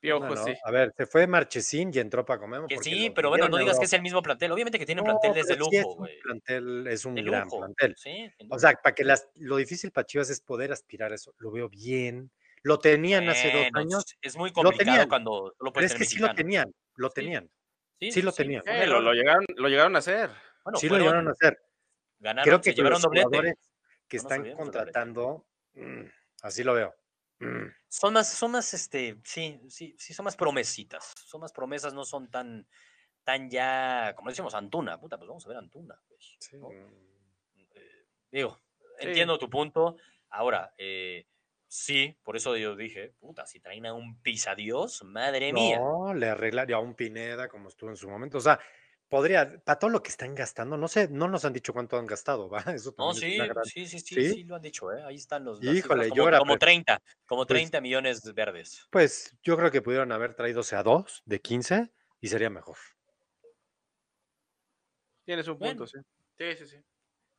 S2: Piojo,
S3: no, no,
S2: sí.
S3: a ver, se fue Marchesín y entró Paco Memo.
S1: Que sí, pero bueno, no digas que es el mismo plantel. Obviamente que tiene
S3: No,
S1: planteles de
S3: pero sí es
S1: lujo, güey.
S3: plantel, es un
S1: De
S3: gran
S1: lujo.
S3: plantel.
S1: Sí,
S3: O sea, para que las, lo difícil para Chivas es poder aspirar a eso. Lo veo bien. Lo tenían hace dos años,
S1: Es muy
S3: lo
S1: complicado
S3: tenían,
S1: cuando solo
S3: pero es que sí lo tenían, lo
S1: Sí.
S3: tenían.
S1: Sí,
S3: sí lo tenían.
S2: Eh, lo, lo llegaron, lo llegaron a hacer.
S1: Bueno,
S3: Sí lo llegaron a hacer.
S1: Ganaron,
S3: Creo que
S1: se llevaron
S3: los
S1: doblete.
S3: jugadores que
S1: No
S3: están contratando, mm, así lo veo. Mm.
S1: Son más, son más, este, sí, sí, sí, son más promesitas. Son más promesas, no son tan, tan ya, como decimos, Antuna. Puta, pues vamos a ver Antuna. pues,
S3: Sí,
S1: ¿no?
S3: mm.
S1: Eh, digo,
S2: Sí.
S1: entiendo tu punto. Ahora, eh, sí, por eso yo dije, puta, si traen a un pisadios, madre mía.
S3: No, le arreglaría a un Pineda como estuvo en su momento. O sea, podría, para todo lo que están gastando, no sé, no nos han dicho cuánto han gastado, ¿va? Eso
S1: No, sí,
S3: gran-
S1: sí, sí, sí,
S3: ¿Sí?
S1: sí, lo han dicho, ¿eh? Ahí están los.
S3: Híjole,
S1: cifras,
S3: yo
S1: como,
S3: era
S1: como
S3: pre-
S1: 30, como
S3: pues-
S1: 30 millones verdes.
S3: Pues yo creo que pudieron haber traídose a dos de 15 y sería mejor.
S2: Tienes un
S1: Bueno.
S2: punto, sí. Sí, sí, sí.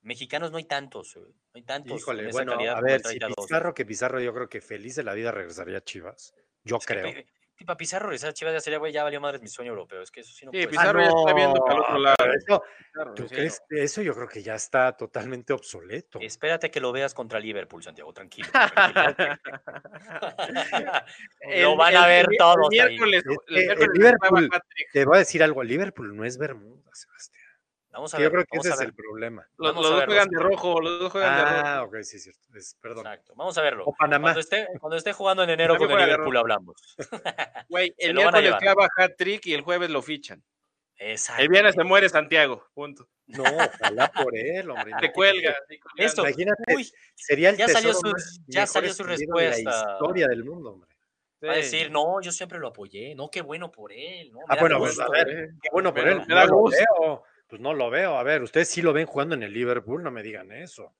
S1: Mexicanos no hay tantos, güey, no hay tantos.
S3: Híjole,
S1: en esa
S3: bueno,
S1: calidad
S3: a ver, si
S1: 32.
S3: Pizarro que Pizarro, yo creo que feliz de la vida regresaría a Chivas. Yo
S1: Es
S3: creo.
S1: que para Pizarro regresar a Chivas ya sería, güey, ya valió madres mi sueño europeo. Es que eso sí no
S2: Sí,
S1: puede ser.
S2: Pizarro ya está viendo para el otro lado.
S3: eso,
S2: Pizarro,
S3: ¿tú
S2: sí,
S3: crees que eso yo creo que ya está totalmente obsoleto.
S1: Espérate que lo veas contra Liverpool, Santiago, tranquilo.
S2: El-
S1: lo van a
S2: el-
S1: ver
S2: el
S1: todos ahí.
S2: miércoles-
S3: Es
S2: el miércoles
S3: Liverpool-. Te voy a decir algo, Liverpool no es Bermuda, Sebastián.
S1: Vamos a
S3: Que yo
S1: ver.
S3: creo que ese es
S1: ver.
S3: el problema.
S2: Los, dos juegan de rojo, los dos juegan de rojo.
S3: Ah, ok, sí, es cierto. Es- perdón.
S1: Exacto. Vamos a verlo.
S3: O Panamá.
S1: Cuando esté, cuando esté jugando en enero con el Liverpool hablamos.
S2: Güey, el miércoles clava hat-trick y el jueves lo fichan.
S1: Exacto.
S2: El viernes se muere Santiago, punto.
S3: No, ojalá por él, hombre. Imagínate.
S2: cuelga.
S1: Esto.
S3: Imagínate,
S1: Uy,
S3: sería el
S1: ya salió su-
S3: más
S1: ya salió su
S3: escondido de
S1: respuesta.
S3: La historia del mundo, hombre.
S1: va a decir, no, yo siempre lo apoyé. No, qué bueno por él. No,
S3: Ah, bueno, pues,
S1: gusto.
S3: a ver, Qué bueno por él.
S2: me da gusto.
S3: Pues no lo veo. A ver, ustedes sí lo ven jugando en el Liverpool, no me digan eso.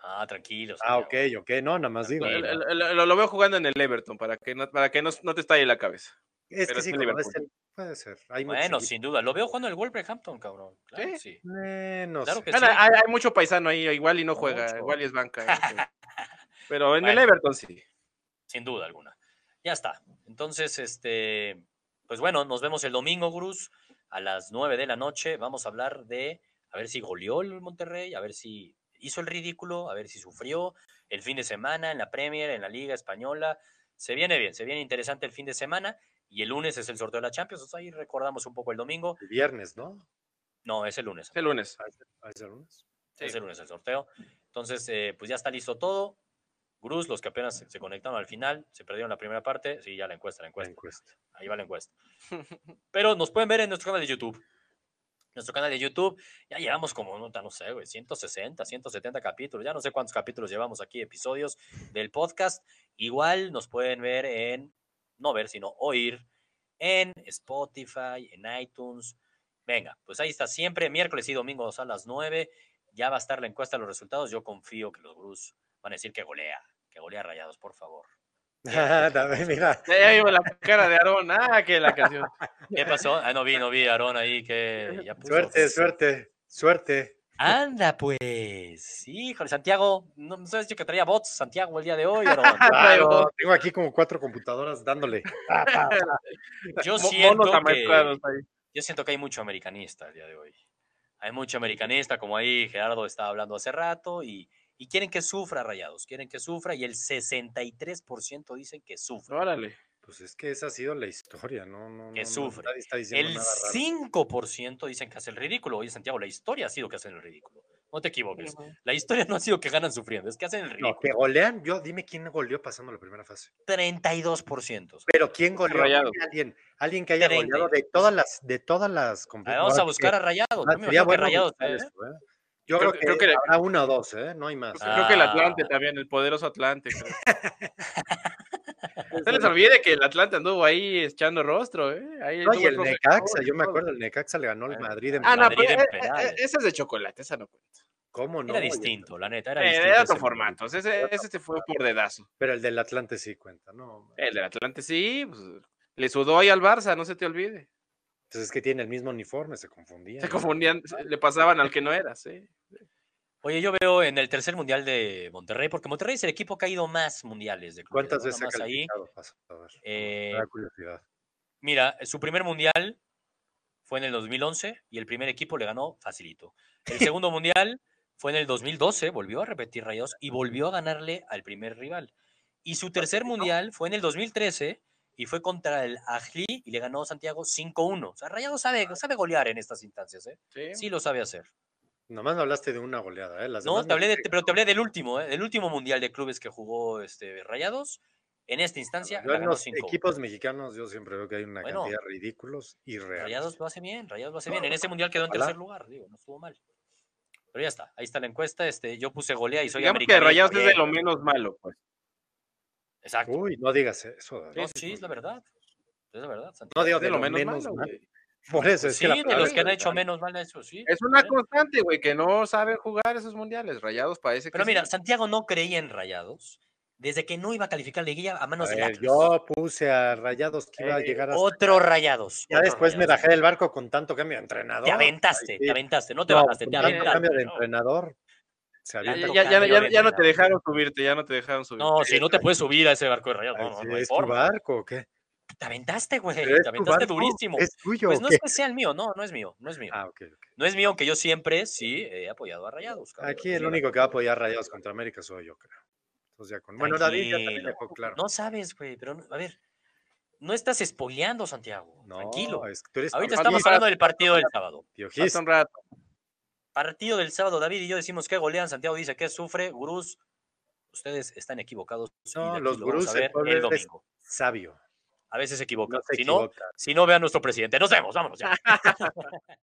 S1: Ah, tranquilo.
S3: Ah, ok, ok. No, nada más digo.
S2: el- el- el- lo, lo veo jugando en el Everton para que no, para que no, no te estalle la cabeza.
S3: Es
S2: pero
S3: que
S2: es
S3: sí,
S2: el
S3: como el- puede ser. Hay
S1: Bueno, sin duda. Lo veo jugando en el Wolverhampton, cabrón. Claro
S2: ¿Sí?
S1: que sí.
S3: Eh, no
S1: Claro
S3: sé.
S1: que
S2: Bueno,
S1: sí.
S2: hay, hay mucho paisano ahí, igual y no juega,
S1: Mucho.
S2: igual y es banca. eh, Pero en el
S1: Bueno.
S2: Everton sí.
S1: Sin duda alguna. Ya está. Entonces, este, pues bueno, nos vemos el domingo, Gruz, a las 9 de la noche. Vamos a hablar de a ver si goleó el Monterrey, a ver si hizo el ridículo, a ver si sufrió el fin de semana en la Premier, en la Liga Española. Se viene bien, se viene interesante el fin de semana y el lunes es el sorteo de la Champions. Entonces, ahí recordamos un poco el domingo.
S3: El viernes, ¿no?
S1: No, es el lunes.
S2: Es el lunes.
S3: Ah, es- ah, es el lunes.
S2: Sí.
S1: Es el lunes el sorteo. Entonces, eh, pues ya está listo todo. Gruz, los que apenas se- se conectaron al final, se perdieron la primera parte. Sí, ya la encuesta, la
S3: La
S1: encuesta. Ahí va la encuesta. Pero nos pueden ver en nuestro canal de YouTube. Nuestro canal de YouTube, ya llevamos como, no, no sé, güey, 160, 170 capítulos. Ya no sé cuántos capítulos llevamos aquí, episodios del podcast. Igual nos pueden ver en, no ver, sino oír en Spotify, en iTunes. Venga, pues ahí está siempre, miércoles y domingos a las 9. Ya va a estar la encuesta de los resultados. Yo confío que los Grus van a decir que golea, que golea rayados, por favor.
S3: Dame, mira.
S2: Ya vimos la cara de Aarón. Ah, que la canción.
S1: ¿Qué pasó? Ah, no vi, no vi a Aarón ahí que ya puso.
S3: Suerte, suerte, suerte.
S1: Anda, pues. Híjole, Santiago, no no sabes yo que traía bots, Santiago, el día de hoy, Aarón.
S3: Claro, tengo aquí como cuatro computadoras dándole.
S1: Yo siento que,
S2: ahí.
S1: yo siento que hay mucho americanista el día de hoy. Hay mucho americanista, como ahí Gerardo estaba hablando hace rato, y, y quieren que sufra Rayados, quieren que sufra, y el 63% dicen que sufra.
S2: Órale.
S3: Pues es que esa ha sido la historia, ¿no? no
S1: Que
S3: no, no,
S1: sufre.
S3: nadie está diciendo
S1: El
S3: nada raro.
S1: 5% dicen que hace el ridículo. Oye, Santiago, la historia ha sido que hacen el ridículo. No te equivoques. La historia no ha sido que ganan sufriendo, es que hacen el
S3: No,
S1: ridículo.
S3: que golean, yo dime quién goleó pasando la primera fase.
S1: 32%.
S3: Pero quién goleó alguien, alguien que haya
S1: 30.
S3: goleado de todas las, de todas las
S1: vamos a buscar a Rayados.
S3: Ah,
S1: Yo me
S3: sería
S1: imagino que
S3: bueno
S1: Rayados. ¿eh?
S3: eso, ¿eh? Yo
S2: Creo
S3: creo,
S2: que-
S3: que,
S2: creo que-
S3: habrá una o dos, ¿eh? No hay más.
S2: Creo que el Atlante
S1: Ah.
S2: también, el poderoso Atlante. se les olvide que el Atlante anduvo ahí echando rostro, ¿eh? Ahí
S3: No,
S2: estuvo
S3: y el Necaxa, yo me acuerdo, el Necaxa le ganó al
S2: Ah.
S3: Madrid en
S2: Ah, no,
S1: Madrid
S2: pero,
S1: en
S2: eh, eh,
S1: penales.
S2: esa es de chocolate, esa no cuenta.
S3: ¿Cómo no?
S1: Era distinto, la neta, era
S2: Eh,
S1: distinto.
S2: Era otro
S1: ese
S2: formato. Ese, ese se fue por dedazo.
S3: Pero el del Atlante sí cuenta, ¿no?
S2: El del Atlante sí, pues, le sudó ahí al Barça, no se te olvide.
S3: Entonces es que tiene el mismo uniforme, se confundía.
S2: Se confundían, le pasaban al que no era, sí.
S1: Oye, yo veo en el tercer mundial de Monterrey, porque Monterrey es el equipo que ha ido más mundiales de clubes.
S3: ¿Cuántas veces ha
S1: ahí.
S3: a ver,
S1: Eh,
S3: curiosidad.
S1: Mira, su primer mundial fue en el 2011 y el primer equipo le ganó facilito. El segundo mundial fue en el 2012, volvió a repetir Rayados y volvió a ganarle al primer rival. Y su tercer mundial fue en el 2013 y fue contra el Ajli y le ganó Santiago 5-1. O sea, Rayados sabe, sabe golear en estas instancias, ¿eh?
S2: Sí.
S1: Sí lo sabe hacer.
S3: Nomás me hablaste de una goleada, ¿eh? Las
S1: No,
S3: demás
S1: te hablé de, pero te hablé del último, ¿eh? Del último mundial de clubes que jugó este, Rayados. En esta instancia,
S3: Yo
S1: la
S3: en
S1: ganó
S3: los
S1: 5
S3: equipos mexicanos yo siempre veo que hay una
S1: Bueno.
S3: cantidad de ridículos y reales.
S1: Rayados lo hace bien, Rayados lo hace bien. En ese mundial quedó en tercer lugar, digo, no estuvo mal. Pero ya está, ahí está la encuesta. Este, yo puse golea y soy
S2: Digamos que
S1: americanista.
S2: Rayados es de lo menos malo, pues.
S1: Exacto.
S3: Uy, no digas eso.
S1: No, sí, es la verdad. Es la verdad.
S3: No
S1: Santiago.
S3: digo
S2: Es de lo menos,
S3: menos
S2: malo,
S3: mal. Por eso es
S1: sí,
S3: que la
S1: de los que han hecho menos mal eso, sí.
S2: Es una constante, güey, que no saben jugar esos mundiales. Rayados parece que
S1: Pero mira,
S2: sí.
S1: Santiago no creía en Rayados desde que no iba a calificar liguilla a
S3: A
S1: manos de
S3: ver,
S1: Atlas.
S3: yo puse a Rayados que iba a
S2: Eh,
S3: llegar hasta...
S1: Otro Rayados.
S3: Ya
S1: otro
S3: después me bajé del barco con tanto cambio de entrenador.
S1: Te aventaste,
S3: Ay, sí.
S1: te aventaste, no te
S3: No,
S1: bajaste,
S3: con
S1: te
S3: tanto
S1: aventaste.
S3: cambio de
S1: ¿no?
S3: entrenador. Se
S2: Ya, ya, ya, no
S1: de
S2: te dejaron subirte, ya no te dejaron subirte.
S1: No, si no te puedes subir a ese barco de rayados,
S3: Ay,
S1: no, no,
S3: ¿Es tu barco o qué?
S1: Te aventaste, güey. Te aventaste durísimo.
S3: ¿Es tuyo
S1: Pues no es que sea el mío, no, no es mío, no es mío.
S3: Ah, ok, ok.
S1: No es mío, aunque yo siempre sí he apoyado a Rayados. cabrón.
S3: Aquí el único que va a apoyar rayados contra América soy yo, creo. Entonces ya con... Bueno, David ya también dejó claro.
S1: No sabes, güey, pero a ver, no estás spoileando, Santiago.
S3: No,
S1: Tranquilo.
S3: es que tú eres
S1: Ahorita estamos hablando del partido del sábado.
S2: un rato.
S1: Partido del sábado, David y yo decimos que golean. Santiago dice que sufre. Gurús, ustedes están equivocados.
S3: No, los
S1: lo
S3: gurús,
S1: a
S3: el
S1: el
S3: es-
S1: domingo.
S3: sabio.
S1: A veces se.
S3: No se
S1: si, no,
S3: equivoca.
S1: si no, vean nuestro presidente. Nos vemos, vámonos ya.